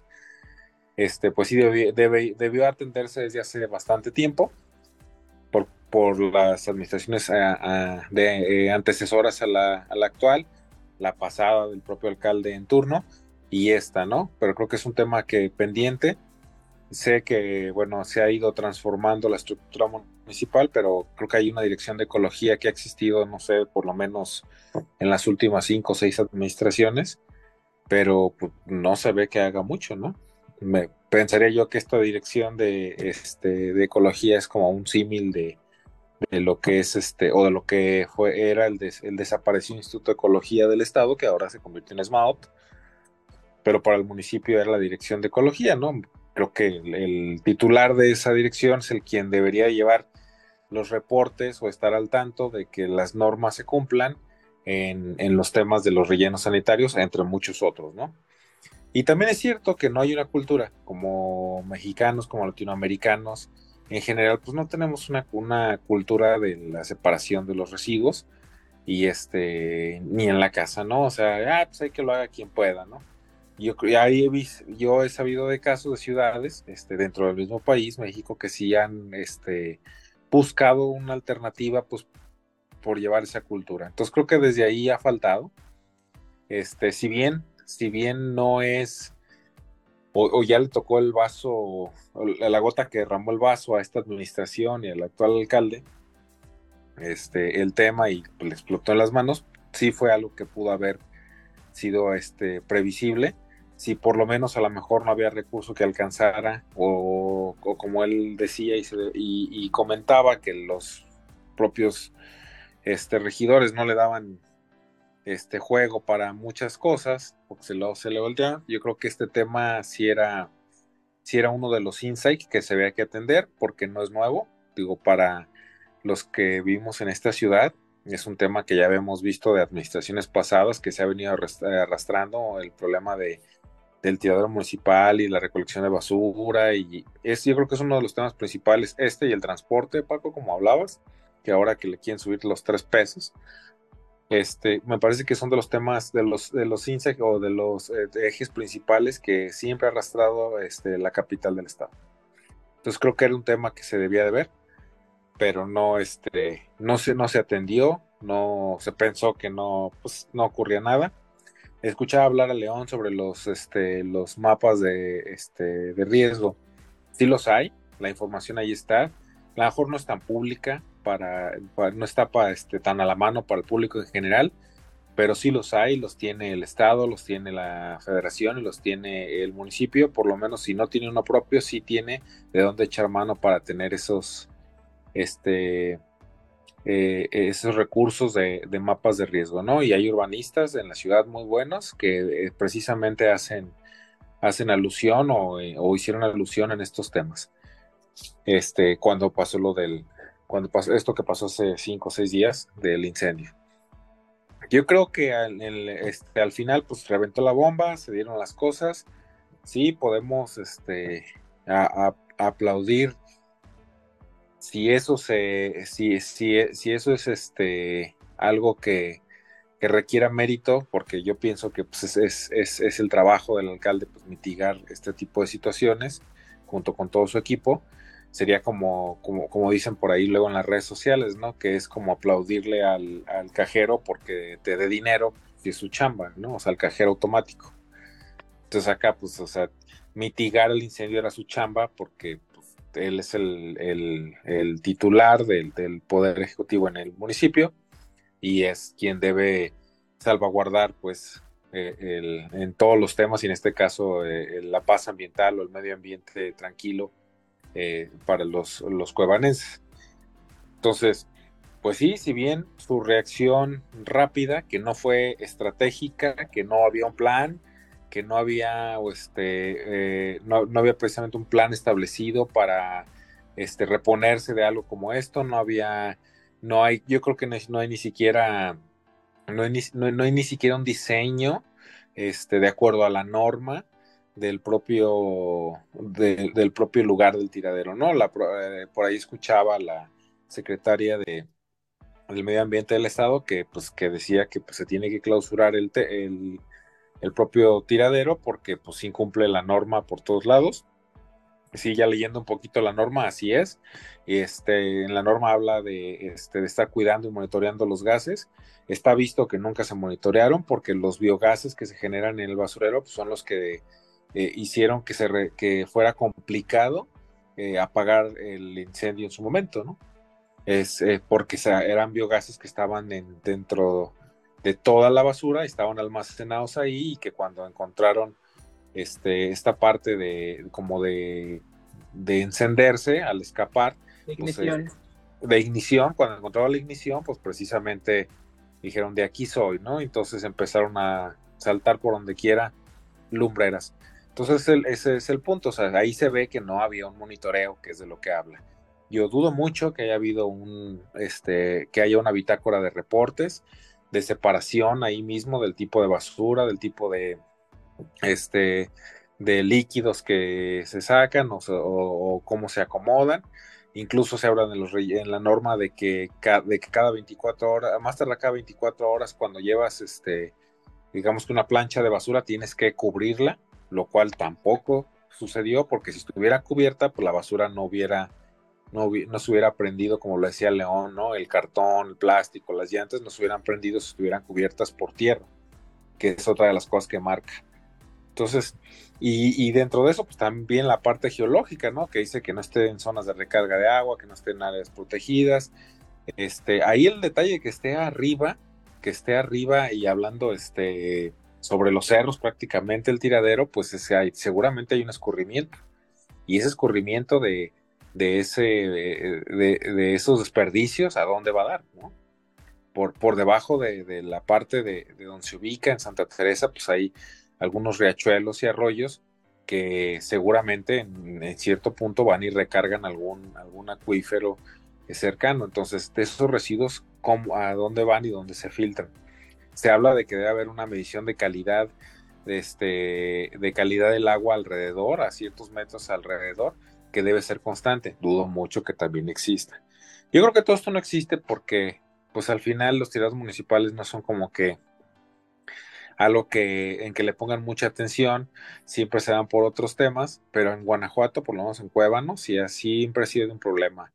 este, pues sí debió atenderse desde hace bastante tiempo por, las administraciones de, antecesoras a la, a la actual, la pasada del propio alcalde en turno y esta, ¿no? Pero creo que es un tema que pendiente. Sé que, bueno, se ha ido transformando la estructura municipal, pero creo que hay una dirección de ecología que ha existido, no sé, por lo menos en las últimas cinco o seis administraciones, pero pues, no se ve que haga mucho, ¿no? Me pensaría yo que esta dirección de, este, de ecología es como un símil de, lo que es este, o de lo que fue, era el, el desaparecido Instituto de Ecología del Estado, que ahora se convirtió en SMAUT, pero para el municipio era la Dirección de Ecología, ¿no? Creo que el, titular de esa dirección es el quien debería llevar los reportes o estar al tanto de que las normas se cumplan en, en los temas de los rellenos sanitarios, entre muchos otros, ¿no? Y también es cierto que no hay una cultura como mexicanos, como latinoamericanos, en general, pues no tenemos una, una yo de la separación de los residuos y este, ni en la casa, ¿no? O sea, ah, pues hay que lo haga quien pueda, ¿no? Yo, ahí he visto, yo he sabido de casos de ciudades este, dentro del mismo país, México, que sí han este, buscado una alternativa pues, por llevar esa cultura. Entonces creo que desde ahí ha faltado. Este, si bien, si bien no es o, ya le tocó el vaso, la gota que derramó el vaso a esta administración y al actual alcalde, este, el tema y le explotó en las manos, sí fue algo que pudo haber sido este, previsible, si por lo menos a lo mejor no había recurso que alcanzara, o, como él decía y, comentaba que los propios este, regidores no le daban este juego para muchas cosas, porque se, lo, se le voltea. Yo creo que este tema sí era, sí era uno de los insights que se había que atender, porque no es nuevo. Digo, para los que vivimos en esta ciudad, es un tema que ya habíamos visto de administraciones pasadas, que se ha venido arrastrando el problema de, del tiradero municipal y la recolección de basura. Y es, yo creo que es uno de los temas principales, este y el transporte, Paco, como hablabas, que ahora que le quieren subir los tres pesos, este, me parece que son de los temas, de los, de los o de los eh, ejes principales que siempre ha arrastrado este, la capital del estado. Entonces creo que era un tema que se debía de ver, pero no, este, no se, no se atendió, no se pensó que no, pues, no ocurría nada. Escuchaba hablar a León sobre los, este, los mapas de, este, de riesgo. Sí los hay, la información ahí está. A lo mejor no es tan pública, para, no está para, este, tan a la mano para el público en general, pero sí los hay, los tiene el Estado, los tiene la Federación y los tiene el municipio, por lo menos si no tiene uno propio, sí tiene de dónde echar mano para tener esos, este, eh, esos recursos de, mapas de riesgo, ¿no? Y hay urbanistas en la ciudad muy buenos que eh, precisamente hacen, hacen alusión o, eh, o, hicieron alusión en estos temas. Este, cuando pasó lo del, cuando pasó esto que pasó hace cinco o seis días del incendio. Yo creo que al, este, al final pues reventó la bomba, se dieron las cosas, sí podemos este, aplaudir si eso se, si, si, si eso es este algo que, que, requiera mérito, porque yo pienso que pues, es, es, es, el trabajo del alcalde pues, mitigar este tipo de situaciones junto con todo su equipo sería como, como, como dicen por ahí luego en las redes sociales, ¿no? Que es como aplaudirle al, cajero porque te dé dinero y es su chamba, ¿no? O sea, al cajero automático. Entonces acá, pues, o sea, mitigar el incendio era su chamba porque él es el, titular del, poder ejecutivo en el municipio y es quien debe salvaguardar pues eh, en todos los temas y en este caso eh, la paz ambiental o el medio ambiente tranquilo eh, para los, los cuevanenses. Entonces, pues sí, si bien su reacción rápida, que no fue estratégica, que no había un plan, que no había, este, eh, no, había precisamente un plan establecido para este, reponerse de algo como esto, no había, no hay, yo creo que no, hay ni siquiera, no hay ni, no, hay ni siquiera un diseño este, de acuerdo a la norma del propio, del propio lugar del tiradero, ¿no? La, eh, por ahí escuchaba la secretaria de, del medio ambiente del estado que pues que decía que pues, se tiene que clausurar el, el, el, propio tiradero porque pues incumple la norma por todos lados. Sí ya leyendo un poquito la norma así es. Este en la norma habla de, este, de estar cuidando y monitoreando los gases. Está visto que nunca se monitorearon porque los biogases que se generan en el basurero pues, son los que eh, hicieron que se que fuera complicado eh, apagar el incendio en su momento no es eh, porque eran biogases que estaban dentro de toda la basura, estaban almacenados ahí y que cuando encontraron este, esta parte de como de, encenderse al escapar, de pues, ignición. de ignición, cuando encontraron la ignición, pues precisamente dijeron de aquí soy, ¿no? Entonces empezaron a saltar por donde quiera lumbreras. Entonces ese es el punto, o sea, ahí se ve que no había un monitoreo, que es de lo que habla. Yo dudo mucho que haya habido un, este, que haya una bitácora de reportes, de separación ahí mismo del tipo de basura, del tipo de, este, de líquidos que se sacan o, cómo se acomodan. Incluso se habla en, los, en la norma de que, de que cada 24 horas, más tarde cada 24 horas, cuando llevas, este, digamos que una plancha de basura, tienes que cubrirla, lo cual tampoco sucedió porque si estuviera cubierta, pues la basura no hubiera no, no se hubiera prendido, como lo decía León, ¿no? El cartón, el plástico, las llantas no se hubieran prendido si estuvieran cubiertas por tierra, que es otra de las cosas que marca. Entonces, y, dentro de eso, pues también la parte geológica, ¿no? Que dice que no esté en zonas de recarga de agua, que no esté en áreas protegidas. Este, ahí el detalle que esté arriba, que esté arriba y hablando este, sobre los cerros prácticamente el tiradero, pues ese seguramente hay un escurrimiento. Y ese escurrimiento de, de, ese, de, esos desperdicios, ¿a dónde va a dar? Por, por debajo de, la parte de, donde se ubica en Santa Teresa, pues hay algunos riachuelos y arroyos que seguramente en, cierto punto van y recargan algún, algún acuífero cercano. Entonces, de esos residuos, ¿cómo, ¿a dónde van y dónde se filtran? Se habla de que debe haber una medición de calidad, de, este, de calidad del agua alrededor, a ciertos metros alrededor, que debe ser constante. Dudo mucho que también exista. Yo creo que todo esto no existe porque, pues al final los tirados municipales no son como que algo que en que le pongan mucha atención, siempre se dan por otros temas, pero en Guanajuato, por lo menos en Cuébano, sí siempre ha sido un problema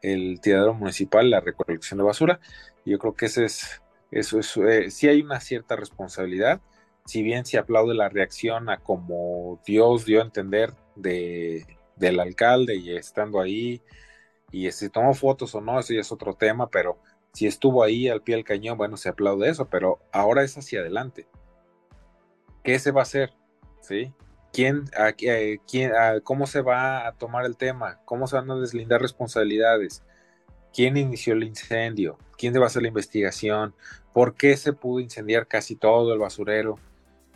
el tiradero municipal, la recolección de basura. Yo creo que ese es, eso es, eh, sí hay una cierta responsabilidad, si bien se aplaude la reacción a como Dios dio a entender de del alcalde y estando ahí, y si tomó fotos o no, eso ya es otro tema, pero si estuvo ahí al pie del cañón, bueno, se aplaude eso, pero ahora es hacia adelante. ¿Qué se va a hacer? ¿Sí? ¿Quién, a, quién, ¿Cómo se va a tomar el tema? ¿Cómo se van a deslindar responsabilidades? ¿Quién inició el incendio? ¿Quién debe hacer la investigación? ¿Por qué se pudo incendiar casi todo el basurero?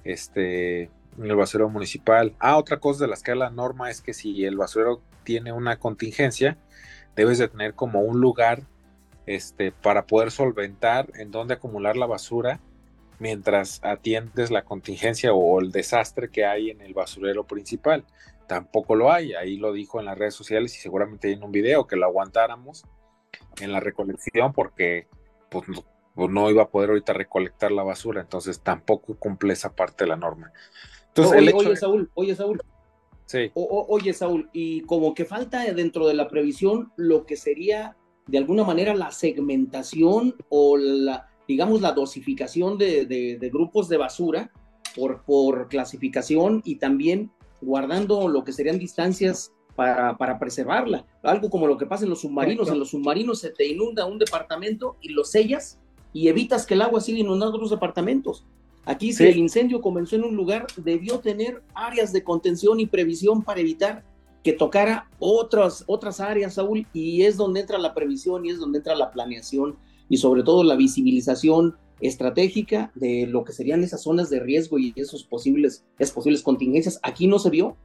Este, en el basurero municipal. Ah, otra cosa de las que la norma es que si el basurero tiene una contingencia, debes de tener como un lugar este, para poder solventar en dónde acumular la basura mientras atiendes la contingencia o el desastre que hay en el basurero principal. Tampoco lo hay, ahí lo dijo en las redes sociales y seguramente en un video que lo aguantáramos en la recolección porque pues, pues no iba a poder ahorita recolectar la basura, entonces tampoco cumple esa parte de la norma oye, Saúl, oye, Saúl. Sí. oye, Saúl, y como que falta dentro de la previsión lo que sería de alguna manera la segmentación o la, digamos, la dosificación de, grupos de basura por, por clasificación y también guardando lo que serían distancias para, para, preservarla. Algo como lo que pasa en los submarinos. En los submarinos se te inunda un departamento y lo sellas y evitas que el agua siga inundando otros departamentos. Aquí, si el incendio comenzó en un lugar, debió tener áreas de contención y previsión para evitar que tocara otras, otras áreas, Saúl, y es donde entra la previsión y es donde entra la planeación y sobre todo la visibilización estratégica de lo que serían esas zonas de riesgo y esos posibles, esas posibles contingencias. Aquí no se vio.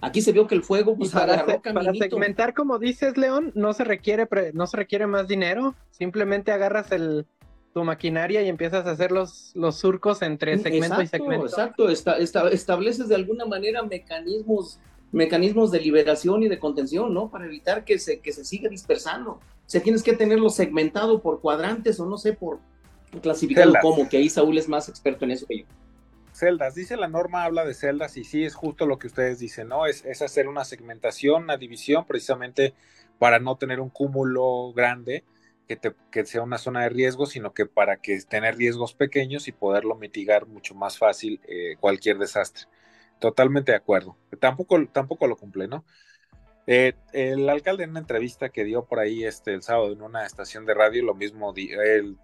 Aquí se vio que el fuego pues, para, para segmentar, como dices, León, no se requiere no se requiere más dinero. Simplemente agarras el, tu maquinaria y empiezas a hacer los, los surcos entre segmento y segmento. Exacto, estableces de alguna manera mecanismos, mecanismos de liberación y de contención, ¿no? Para evitar que se, que se siga dispersando. O sea, tienes que tenerlo segmentado por cuadrantes o no sé, por clasificado como, que ahí Saúl es más experto en eso que yo. Celdas, dice la norma, habla de celdas y sí es justo lo que ustedes dicen, ¿no? Es, es hacer una segmentación, una división precisamente para no tener un cúmulo grande que, sea una zona de riesgo, sino que para que tener riesgos pequeños y poderlo mitigar mucho más fácil eh, cualquier desastre. Totalmente de acuerdo. Tampoco, tampoco lo cumple, ¿no? Eh, el alcalde en una entrevista que dio por ahí este, el sábado en una estación de radio, lo mismo, él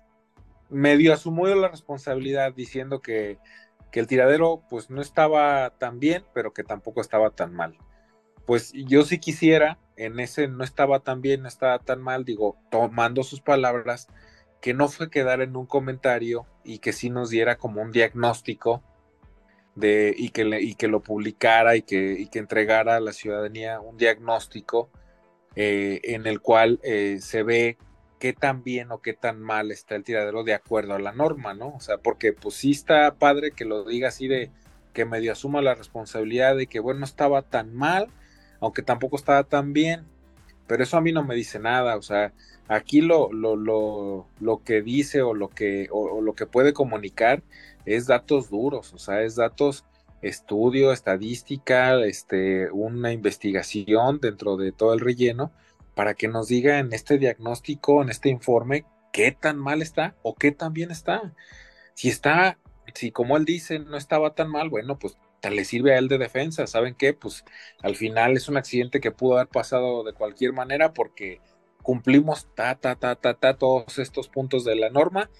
medio asumió la responsabilidad diciendo que, que el tiradero pues no estaba tan bien, pero que tampoco estaba tan mal. Pues yo sí quisiera en ese no estaba tan bien, no estaba tan mal, digo, tomando sus palabras, que no fue quedar en un comentario y que sí nos diera como un diagnóstico de, y, que y que lo publicara y que, y que entregara a la ciudadanía un diagnóstico eh, en el cual eh, se ve qué tan bien o qué tan mal está el tiradero de acuerdo a la norma, ¿no? O sea, porque pues sí está padre que lo diga así de que medio asuma la responsabilidad de que, bueno, no estaba tan mal, aunque tampoco estaba tan bien, pero eso a mí no me dice nada, o sea, aquí lo, lo, lo, lo que dice o lo que, o, lo que puede comunicar es datos duros, o sea, es datos, estudio, estadística, este, una investigación dentro de todo el relleno, para que nos diga en este diagnóstico, en este informe, qué tan mal está o qué tan bien está. Si está, si como él dice, no estaba tan mal, bueno, pues le sirve a él de defensa. ¿Saben qué? Pues al final es un accidente que pudo haber pasado de cualquier manera porque cumplimos ta, ta, ta, ta, ta, todos estos puntos de la norma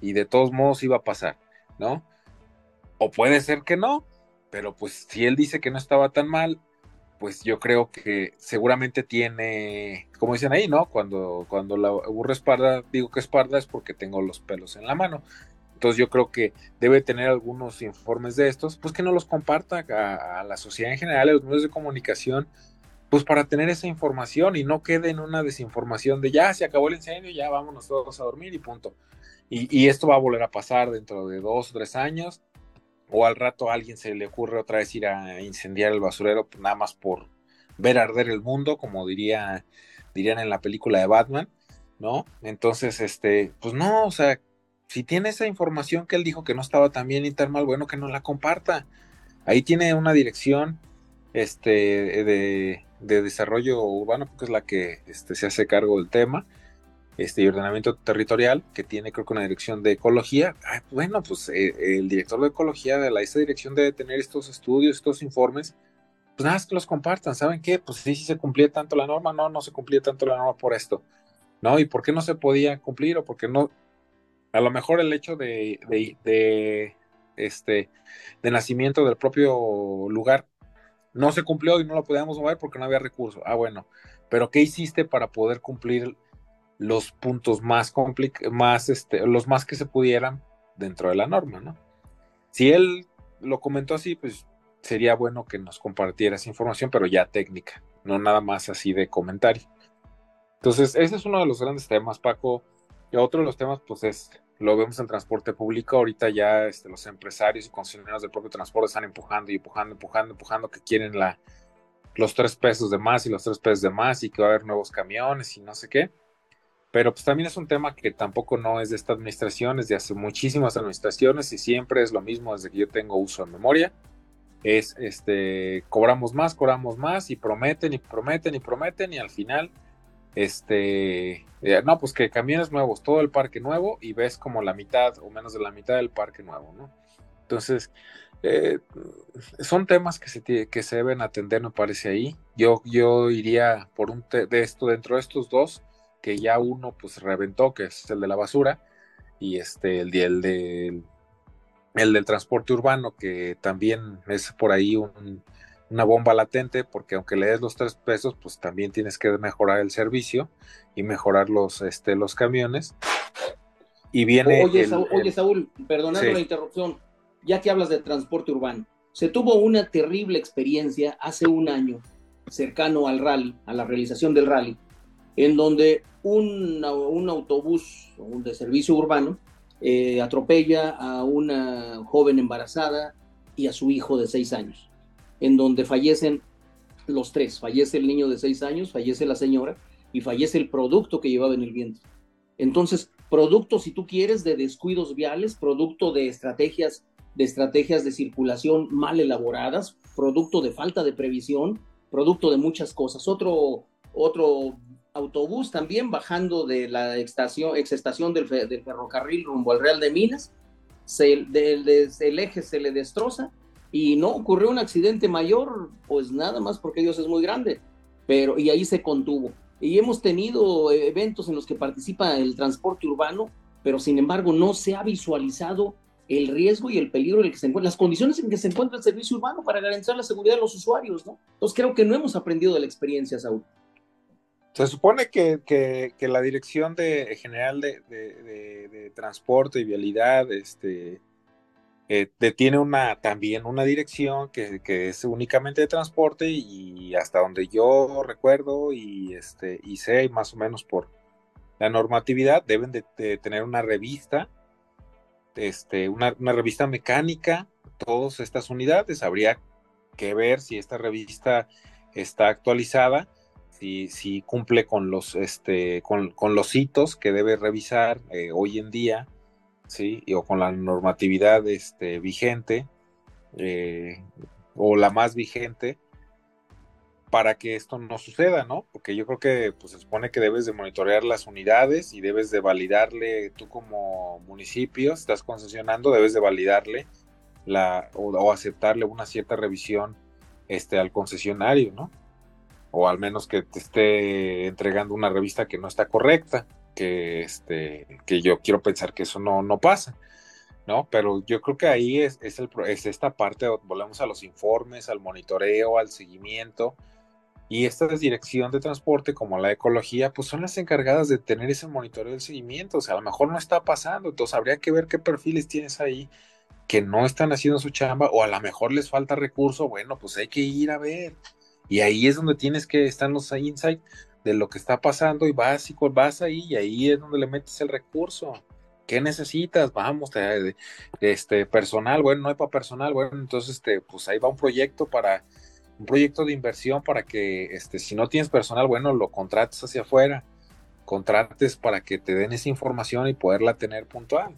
y de todos modos iba a pasar, ¿no? O puede ser que no, pero pues si él dice que no estaba tan mal, pues yo creo que seguramente tiene, como dicen ahí, ¿no? Cuando, cuando la burra es parda, digo que es parda es porque tengo los pelos en la mano. Entonces yo creo que debe tener algunos informes de estos, pues que no los comparta a, la sociedad en general, a los medios de comunicación, pues para tener esa información y no quede en una desinformación de ya se acabó el incendio, ya vámonos todos a dormir y punto. Y, esto va a volver a pasar dentro de dos o tres años, o al rato a alguien se le ocurre otra vez ir a incendiar el basurero, pues nada más por ver arder el mundo, como diría, dirían en la película de Batman, ¿no? Entonces, este, pues no, o sea, si tiene esa información que él dijo que no estaba tan bien y bueno, que no la comparta. Ahí tiene una dirección este, de, desarrollo urbano, que es la que este, se hace cargo del tema, este, y ordenamiento territorial, que tiene creo que una dirección de ecología. bueno, pues eh, el director de ecología de la, esa dirección debe tener estos estudios, estos informes, pues nada más que los compartan. ¿Saben qué? Pues sí, sí se cumplía tanto la norma, no, no se cumplía tanto la norma por esto. ¿No? ¿Y por qué no se podía cumplir o por qué no a lo mejor el hecho de, este, de nacimiento del propio lugar no se cumplió y no lo podíamos mover porque no había recursos. Ah, bueno, pero ¿qué hiciste para poder cumplir los puntos más más, este, los más que se pudieran dentro de la norma, ¿no? Si él lo comentó así, pues sería bueno que nos compartiera esa información, pero ya técnica, no nada más así de comentario. Entonces, ese es uno de los grandes temas, Paco. Y otro de los temas, pues es lo vemos en transporte público, ahorita ya este, los empresarios y concesionarios del propio transporte están empujando y empujando, empujando, empujando que quieren la, los tres pesos de más y los tres pesos de más y que va a haber nuevos camiones y no sé qué. Pero pues también es un tema que tampoco no es de esta administración, es de hace muchísimas administraciones y siempre es lo mismo desde que yo tengo uso de memoria. Es este, cobramos más, cobramos más y prometen y prometen y prometen y al final este, eh, no, pues que camiones nuevos, todo el parque nuevo y ves como la mitad o menos de la mitad del parque nuevo, ¿no? Entonces, eh, son temas que se, que se deben atender, me parece ahí. Yo, yo iría por un de esto, dentro de estos dos, que ya uno pues reventó, que es el de la basura, y este, el, del, el del transporte urbano, que también es por ahí una bomba latente, porque aunque le des los tres pesos, pues también tienes que mejorar el servicio y mejorar los, este, los camiones. Y viene. Oye, Saúl, oye, Saúl perdonando la interrupción, ya que hablas de transporte urbano, se tuvo una terrible experiencia hace un año, cercano al rally, a la realización del rally, en donde un, un autobús de servicio urbano eh, atropella a una joven embarazada y a su hijo de seis años, en donde fallecen los tres, fallece el niño de seis años, fallece la señora y fallece el producto que llevaba en el vientre. Entonces, producto, si tú quieres, de descuidos viales, producto de estrategias, de estrategias de circulación mal elaboradas, producto de falta de previsión, producto de muchas cosas. Otro, otro autobús también bajando de la estación, exestación del, del ferrocarril rumbo al Real de Minas, se, el eje se le destroza y no ocurrió un accidente mayor, pues nada más porque Dios es muy grande, pero y ahí se contuvo. Y hemos tenido eventos en los que participa el transporte urbano, pero sin embargo no se ha visualizado el riesgo y el peligro en el que se encuentra, las condiciones en que se encuentra el servicio urbano para garantizar la seguridad de los usuarios, ¿no? Entonces creo que no hemos aprendido de la experiencia, Saúl. Se supone que, que, la Dirección de, General de, de, Transporte y Vialidad este, eh, tiene una, también una dirección que, es únicamente de transporte y hasta donde yo recuerdo y, este, y sé más o menos por la normatividad deben de, tener una revista, este, una, revista mecánica, todas estas unidades. Habría que ver si esta revista está actualizada si, cumple con los, este, con, los hitos que debe revisar eh, hoy en día, ¿sí? o con la normatividad este, vigente, eh, o la más vigente, para que esto no suceda, ¿no? Porque yo creo que pues, se supone que debes de monitorear las unidades y debes de validarle, tú como municipio, estás concesionando, debes de validarle la, o, aceptarle una cierta revisión este, al concesionario, ¿no? o al menos que te esté entregando una revista que no está correcta, que, este, que yo quiero pensar que eso no, no pasa, ¿no? Pero yo creo que ahí es, es, el, es esta parte, volvemos a los informes, al monitoreo, al seguimiento, y esta dirección de transporte, como la ecología, pues son las encargadas de tener ese monitoreo del seguimiento. O sea, a lo mejor no está pasando, entonces habría que ver qué perfiles tienes ahí que no están haciendo su chamba, o a lo mejor les falta recurso. Bueno, pues hay que ir a ver. Y ahí es donde tienes que estar los insights de lo que está pasando y vas y vas ahí y ahí es donde le metes el recurso. ¿Qué necesitas? Vamos, este personal, bueno, no hay para personal, bueno, entonces este, pues ahí va un proyecto para un proyecto de inversión para que este si no tienes personal, bueno, lo contrates hacia afuera, contrates para que te den esa información y poderla tener puntual.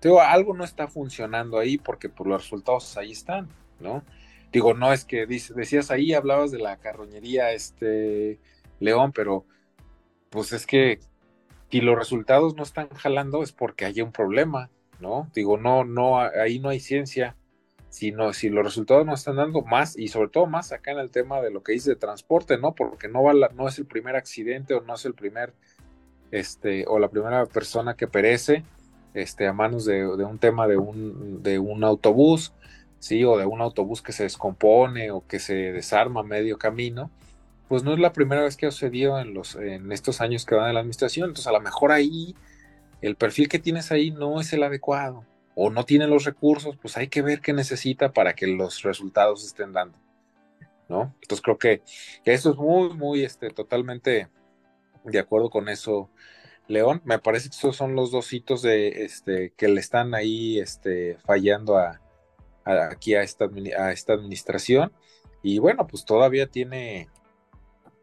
Digo, algo no está funcionando ahí porque por pues, los resultados ahí están, ¿no? Digo, no es que decías ahí, hablabas de la carroñería, este, León, pero pues es que si los resultados no están jalando es porque hay un problema, ¿no? Digo, no, no, ahí no hay ciencia, sino si los resultados no están dando más, y sobre todo más acá en el tema de lo que dice de transporte, ¿no? Porque no va no es el primer accidente o no es el primer, este, o la primera persona que perece, este, a manos de, de un tema de un, de un autobús, ¿sí? O de un autobús que se descompone o que se desarma a medio camino, pues no es la primera vez que ha sucedido en, los, en estos años que van en la administración. Entonces, a lo mejor ahí el perfil que tienes ahí no es el adecuado o no tiene los recursos, pues hay que ver qué necesita para que los resultados estén dando. ¿No? Entonces creo que, eso es muy, muy, este, totalmente de acuerdo con eso, León. Me parece que esos son los dos hitos de, este, que le están ahí, este, fallando a, aquí a esta, a esta administración. Y bueno, pues todavía tiene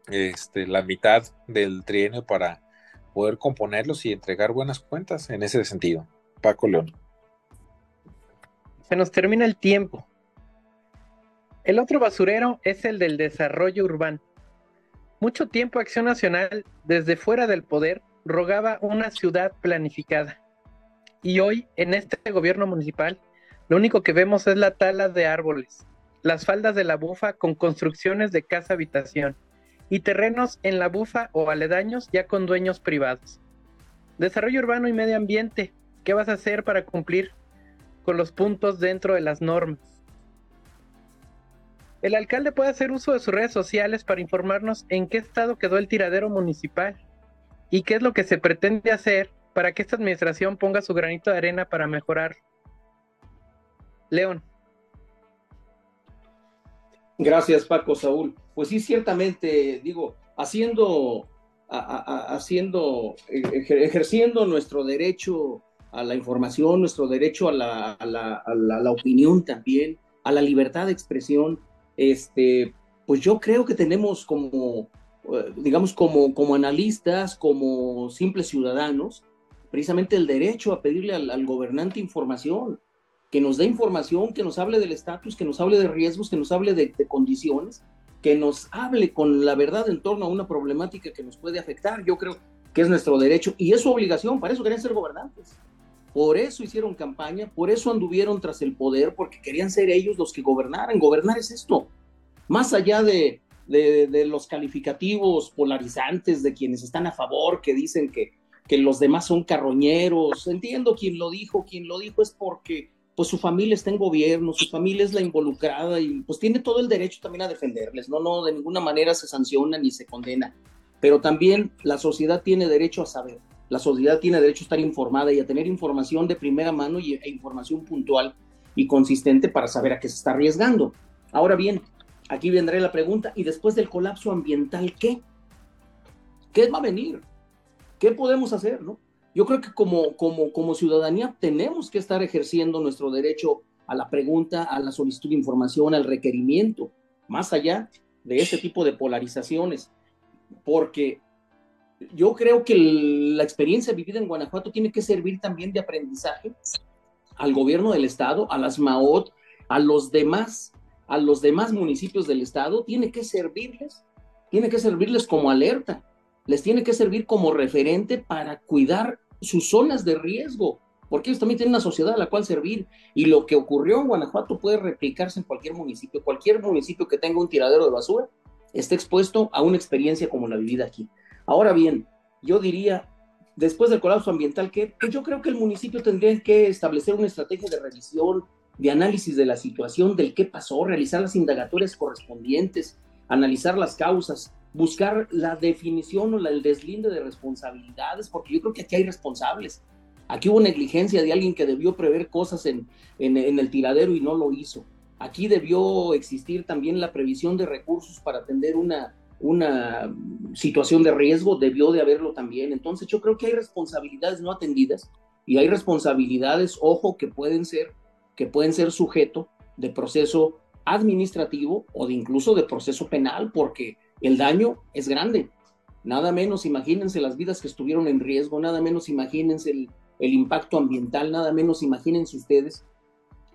este, la mitad del trienio para poder componerlos y entregar buenas cuentas en ese sentido. Paco León. Se nos termina el tiempo. El otro basurero es el del desarrollo urbano. Mucho tiempo Acción Nacional, desde fuera del poder, rogaba una ciudad planificada. Y hoy, en este gobierno municipal, Lo único que vemos es la tala de árboles, las faldas de la bufa con construcciones de casa habitación y terrenos en la bufa o aledaños ya con dueños privados. Desarrollo urbano y medio ambiente. ¿Qué vas a hacer para cumplir con los puntos dentro de las normas? El alcalde puede hacer uso de sus redes sociales para informarnos en qué estado quedó el tiradero municipal y qué es lo que se pretende hacer para que esta administración ponga su granito de arena para mejorar. León. Gracias, Paco Saúl. Pues sí, ciertamente, digo, haciendo, haciendo, ejerciendo nuestro derecho a la información, nuestro derecho a la, a la, opinión también, a la libertad de expresión, este, pues yo creo que tenemos como, eh, digamos, como, como analistas, como simples ciudadanos, precisamente el derecho a pedirle al, gobernante información, que nos dé información, que nos hable del estatus, que nos hable de riesgos, que nos hable de, condiciones, que nos hable con la verdad en torno a una problemática que nos puede afectar. Yo creo que es nuestro derecho y es su obligación, para eso querían ser gobernantes. Por eso hicieron campaña, por eso anduvieron tras el poder, porque querían ser ellos los que gobernaran. Gobernar es esto. Más allá de, los calificativos polarizantes de quienes están a favor, que dicen que, que los demás son carroñeros. Entiendo quién lo dijo, quien lo dijo es porque pues su familia está en gobierno, su familia es la involucrada y pues tiene todo el derecho también a defenderles, no, no, de ninguna manera se sanciona ni se condena, pero también la sociedad tiene derecho a saber. La sociedad tiene derecho a estar informada y a tener información de primera mano y, e información puntual y consistente para saber a qué se está arriesgando. Ahora bien, aquí vendrá la pregunta, ¿y después del colapso ambiental qué? ¿Qué va a venir? ¿Qué podemos hacer? No? Yo creo que como, como, como ciudadanía tenemos que estar ejerciendo nuestro derecho a la pregunta, a la solicitud de información, al requerimiento, más allá de ese tipo de polarizaciones, porque yo creo que la experiencia vivida en Guanajuato tiene que servir también de aprendizaje al gobierno del estado, a las MAOT, a los demás, a los demás municipios del estado, tiene que servirles, tiene que servirles como alerta, les tiene que servir como referente para cuidar sus zonas de riesgo, porque ellos también tienen una sociedad a la cual servir. Y lo que ocurrió en Guanajuato puede replicarse en cualquier municipio. Cualquier municipio que tenga un tiradero de basura está expuesto a una experiencia como la vivida aquí. Ahora bien, yo diría, después del colapso ambiental, que pues yo creo que el municipio tendría que establecer una estrategia de revisión, de análisis de la situación, del qué pasó, realizar las indagatorias correspondientes, analizar las causas, buscar la definición o el deslinde de responsabilidades, porque yo creo que aquí hay responsables. Aquí hubo negligencia de alguien que debió prever cosas en, el tiradero y no lo hizo. Aquí debió existir también la previsión de recursos para atender una, una situación de riesgo, debió de haberlo también. Entonces yo creo que hay responsabilidades no atendidas y hay responsabilidades, ojo, que pueden ser, que pueden ser sujeto de proceso administrativo o de incluso de proceso penal, porque el daño es grande. Nada menos imagínense las vidas que estuvieron en riesgo, nada menos imagínense el, el impacto ambiental, nada menos imagínense ustedes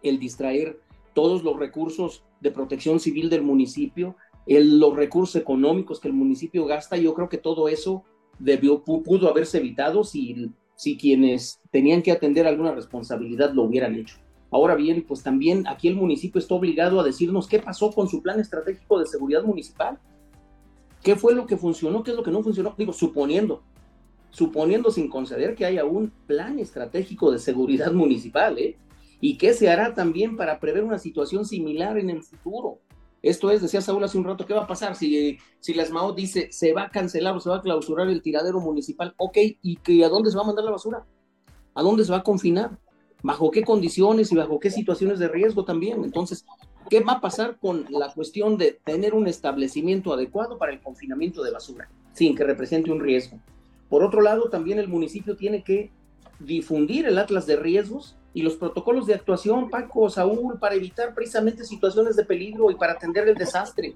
el distraer todos los recursos de protección civil del municipio, los recursos económicos que el municipio gasta, yo creo que todo eso debió, pudo haberse evitado si, si quienes tenían que atender alguna responsabilidad lo hubieran hecho. Ahora bien, pues también aquí el municipio está obligado a decirnos qué pasó con su plan estratégico de seguridad municipal. ¿Qué fue lo que funcionó? ¿Qué es lo que no funcionó? Digo, suponiendo, suponiendo sin conceder que haya un plan estratégico de seguridad municipal, ¿eh? ¿Y qué se hará también para prever una situación similar en el futuro? Esto es, decía Saúl hace un rato, ¿qué va a pasar si, si la SMAO dice se va a cancelar o se va a clausurar el tiradero municipal? Ok, ¿y a dónde se va a mandar la basura? ¿A dónde se va a confinar? ¿Bajo qué condiciones y bajo qué situaciones de riesgo también? Entonces, ¿qué va a pasar con la cuestión de tener un establecimiento adecuado para el confinamiento de basura, sin que represente un riesgo? Por otro lado, también el municipio tiene que difundir el atlas de riesgos y los protocolos de actuación, Paco, Saúl, para evitar precisamente situaciones de peligro y para atender el desastre.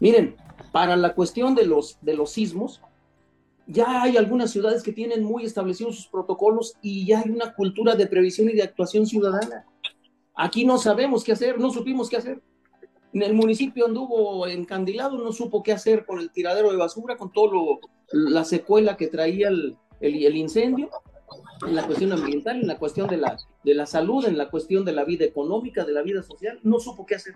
Miren, para la cuestión de los, de los sismos, ya hay algunas ciudades que tienen muy establecidos sus protocolos y ya hay una cultura de previsión y de actuación ciudadana. Aquí no sabemos qué hacer, no supimos qué hacer. En el municipio anduvo encandilado, no supo qué hacer con el tiradero de basura, con todo la secuela que traía el, el, el incendio en la cuestión ambiental, en la cuestión de la, de la salud, en la cuestión de la vida económica, de la vida social, no supo qué hacer.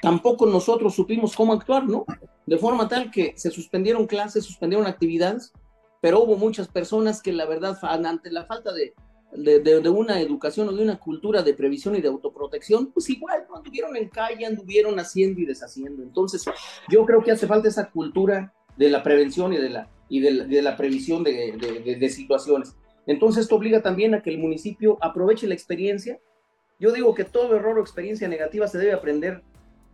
Tampoco nosotros supimos cómo actuar, ¿no? De forma tal que se suspendieron clases, suspendieron actividades, pero hubo muchas personas que la verdad, ante la falta de, de, una educación o de una cultura de previsión y de autoprotección, pues igual no anduvieron en calle, anduvieron haciendo y deshaciendo. Entonces, yo creo que hace falta esa cultura de la prevención y de la, y de la, de la previsión de situaciones. Entonces esto obliga también a que el municipio aproveche la experiencia. Yo digo que todo error o experiencia negativa se debe aprender,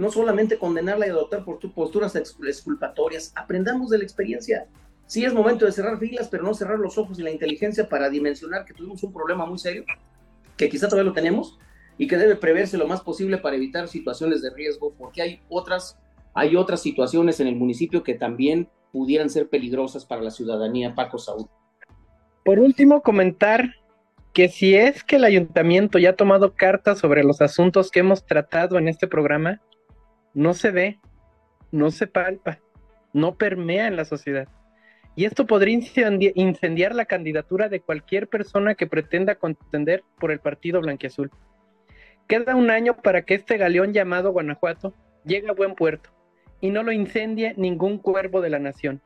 no solamente condenarla y adoptar posturas exculpatorias, aprendamos de la experiencia. Sí es momento de cerrar filas, pero no cerrar los ojos y la inteligencia para dimensionar que tuvimos un problema muy serio, que quizá todavía lo tenemos, y que debe preverse lo más posible para evitar situaciones de riesgo, porque hay otras, hay otras situaciones en el municipio que también pudieran ser peligrosas para la ciudadanía, Paco Saúl. Por último, comentar que si es que el ayuntamiento ya ha tomado cartas sobre los asuntos que hemos tratado en este programa, no se ve, no se palpa, no permea en la sociedad. Y esto podría incendiar la candidatura de cualquier persona que pretenda contender por el partido blanquiazul. Queda un año para que este galeón llamado Guanajuato llegue a buen puerto y no lo incendie ningún cuervo de la nación.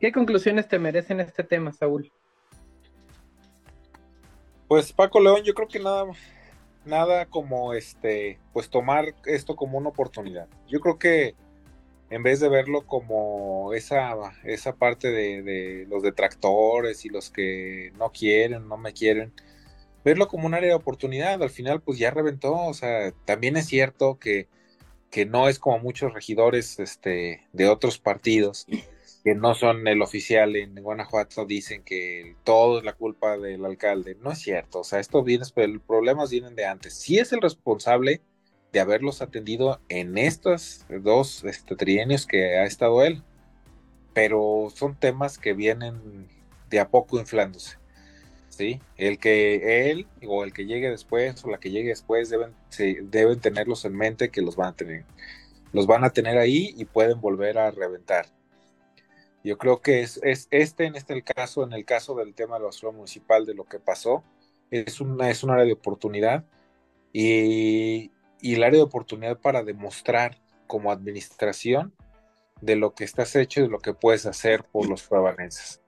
¿Qué conclusiones te merecen este tema, Saúl? Pues Paco León, yo creo que nada, nada como este, pues tomar esto como una oportunidad. Yo creo que en vez de verlo como esa, esa parte de, los detractores y los que no quieren, no me quieren, verlo como un área de oportunidad. Al final, pues ya reventó. O sea, también es cierto que, que no es como muchos regidores este, de otros partidos que no son el oficial en Guanajuato dicen que todo es la culpa del alcalde. No es cierto, o sea, esto viene, los problemas vienen de antes. Sí es el responsable de haberlos atendido en estos dos este, trienios que ha estado él, pero son temas que vienen de a poco inflándose. ¿sí? El que él o el que llegue después o la que llegue después deben, deben tenerlos en mente que los van a tener. Los van a tener ahí y pueden volver a reventar. Yo creo que es, es este, en este el caso, en el caso del tema de la basura municipal, de lo que pasó, es, una, es un área de oportunidad y, y el área de oportunidad para demostrar como administración de lo que estás hecho y de lo que puedes hacer por los trabanenses.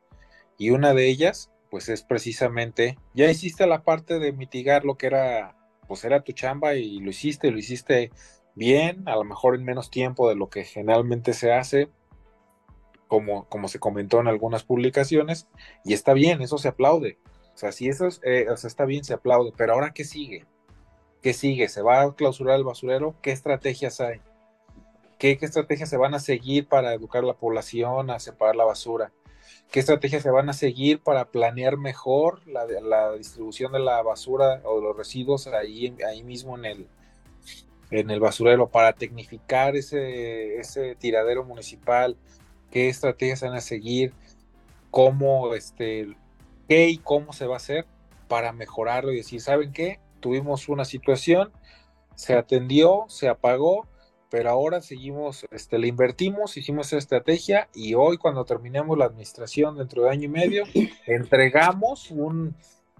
Y una de ellas, pues es precisamente, ya hiciste la parte de mitigar lo que era, pues era tu chamba y lo hiciste, lo hiciste bien, a lo mejor en menos tiempo de lo que generalmente se hace, como, como se comentó en algunas publicaciones, y está bien, eso se aplaude. O sea, si eso es, eh, o sea, está bien, se aplaude, pero ahora ¿qué sigue? ¿Qué sigue? ¿Se va a clausurar el basurero? ¿Qué estrategias hay? ¿Qué, ¿Qué, estrategias se van a seguir para educar a la población a separar la basura? ¿Qué estrategias se van a seguir para planear mejor la, la distribución de la basura o de los residuos ahí, ahí mismo en el, en el basurero para tecnificar ese, ese tiradero municipal, qué estrategias van a seguir, cómo, este, qué y cómo se va a hacer para mejorarlo y decir, ¿saben qué? Tuvimos una situación, se atendió, se apagó, pero ahora seguimos, este, le invertimos, hicimos esa estrategia y hoy cuando terminemos la administración dentro de año y medio, *clears throat* entregamos un,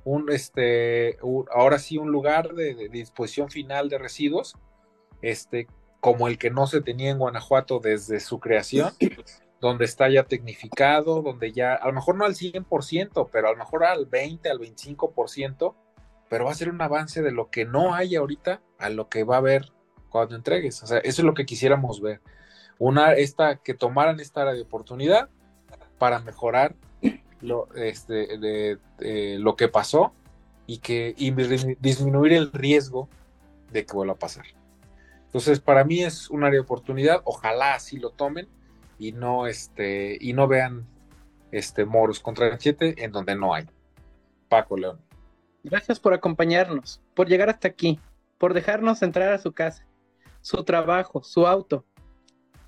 un este, ahora sí un lugar de, de, disposición final de residuos, este, como el que no se tenía en Guanajuato desde su creación, *clears throat* donde está ya tecnificado, donde ya, a lo mejor no al 100%, pero a lo mejor al 20, al 25%, pero va a ser un avance de lo que no hay ahorita a lo que va a haber cuando entregues. O sea, eso es lo que quisiéramos ver. Una, esta, que tomaran esta área de oportunidad para mejorar lo, este, de, lo que pasó y que y disminuir el riesgo de que vuelva a pasar. Entonces, para mí es un área de oportunidad, ojalá así lo tomen y no este y no vean este moros contra el 7 en donde no hay. Paco León. Gracias por acompañarnos, por llegar hasta aquí, por dejarnos entrar a su casa, su trabajo, su auto.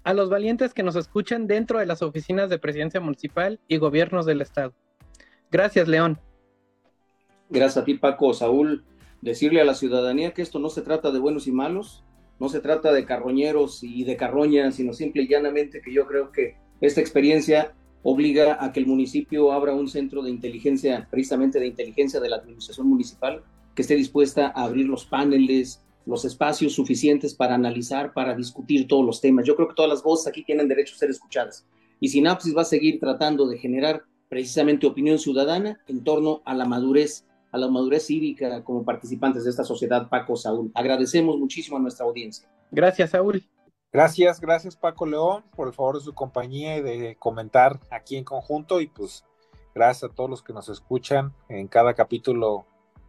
A los valientes que nos escuchan dentro de las oficinas de presidencia municipal y gobiernos del estado. Gracias, León. Gracias a ti, Paco. Saúl, decirle a la ciudadanía que esto no se trata de buenos y malos, no se trata de carroñeros y de carroñas, sino simple y llanamente que yo creo que esta experiencia obliga a que el municipio abra un centro de inteligencia, precisamente de inteligencia de la administración municipal, que esté dispuesta a abrir los paneles, los espacios suficientes para analizar, para discutir todos los temas. Yo creo que todas las voces aquí tienen derecho a ser escuchadas. Y Sinapsis va a seguir tratando de generar precisamente opinión ciudadana en torno a la madurez, a la madurez cívica como participantes de esta sociedad, Paco Saúl. Agradecemos muchísimo a nuestra audiencia. Gracias, Saúl. Gracias, gracias Paco León por el favor de su compañía y de comentar aquí en conjunto y pues gracias a todos los que nos escuchan en cada capítulo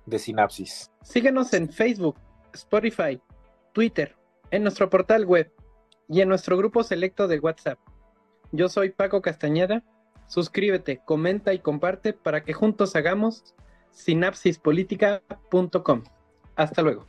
de Sinapsis. Síguenos en Facebook, Spotify, Twitter, en nuestro portal web y en nuestro grupo selecto de WhatsApp. Yo soy Paco Castañeda. Suscríbete, comenta y comparte para que juntos hagamos sinapsispolítica.com. Hasta luego.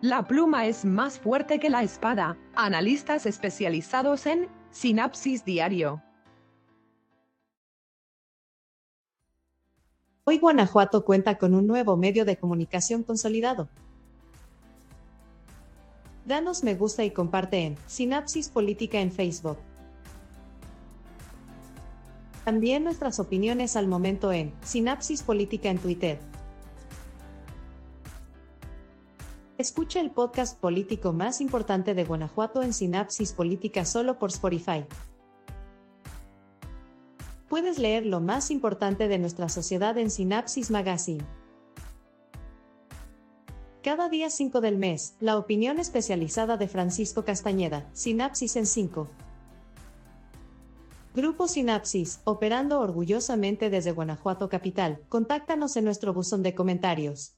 La pluma es más fuerte que la espada. Analistas especializados en Sinapsis Diario. Hoy Guanajuato cuenta con un nuevo medio de comunicación consolidado. Danos me gusta y comparte en Sinapsis Política en Facebook. También nuestras opiniones al momento en Sinapsis Política en Twitter. Escucha el podcast político más importante de Guanajuato en Sinapsis Política solo por Spotify. Puedes leer lo más importante de nuestra sociedad en Sinapsis Magazine. Cada día 5 del mes, la opinión especializada de Francisco Castañeda, Sinapsis en 5. Grupo Sinapsis, operando orgullosamente desde Guanajuato Capital. Contáctanos en nuestro buzón de comentarios.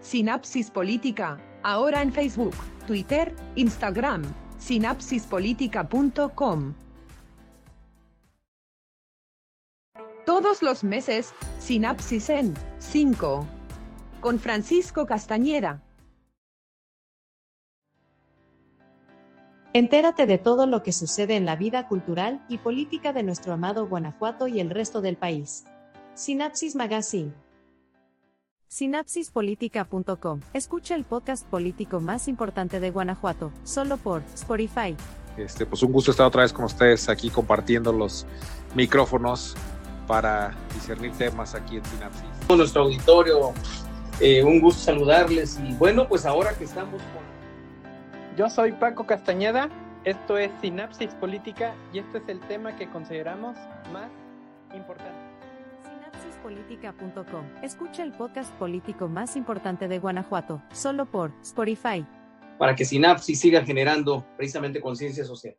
Sinapsis Política, ahora en Facebook, Twitter, Instagram, sinapsispolitica.com. Todos los meses, Sinapsis en 5. Con Francisco Castañeda. Entérate de todo lo que sucede en la vida cultural y política de nuestro amado Guanajuato y el resto del país. Sinapsis Magazine. Sinapsispolitica.com. Escucha el podcast político más importante de Guanajuato, solo por Spotify. Este, pues un gusto estar otra vez con ustedes aquí compartiendo los micrófonos para discernir temas aquí en Sinapsis. Nuestro auditorio, eh, un gusto saludarles y bueno, pues ahora que estamos con... Yo soy Paco Castañeda, esto es Sinapsis Política y este es el tema que consideramos más importante. Sinapsispolitica.com. Escucha el podcast político más importante de Guanajuato, solo por Spotify. Para que Sinapsis siga generando precisamente conciencia social.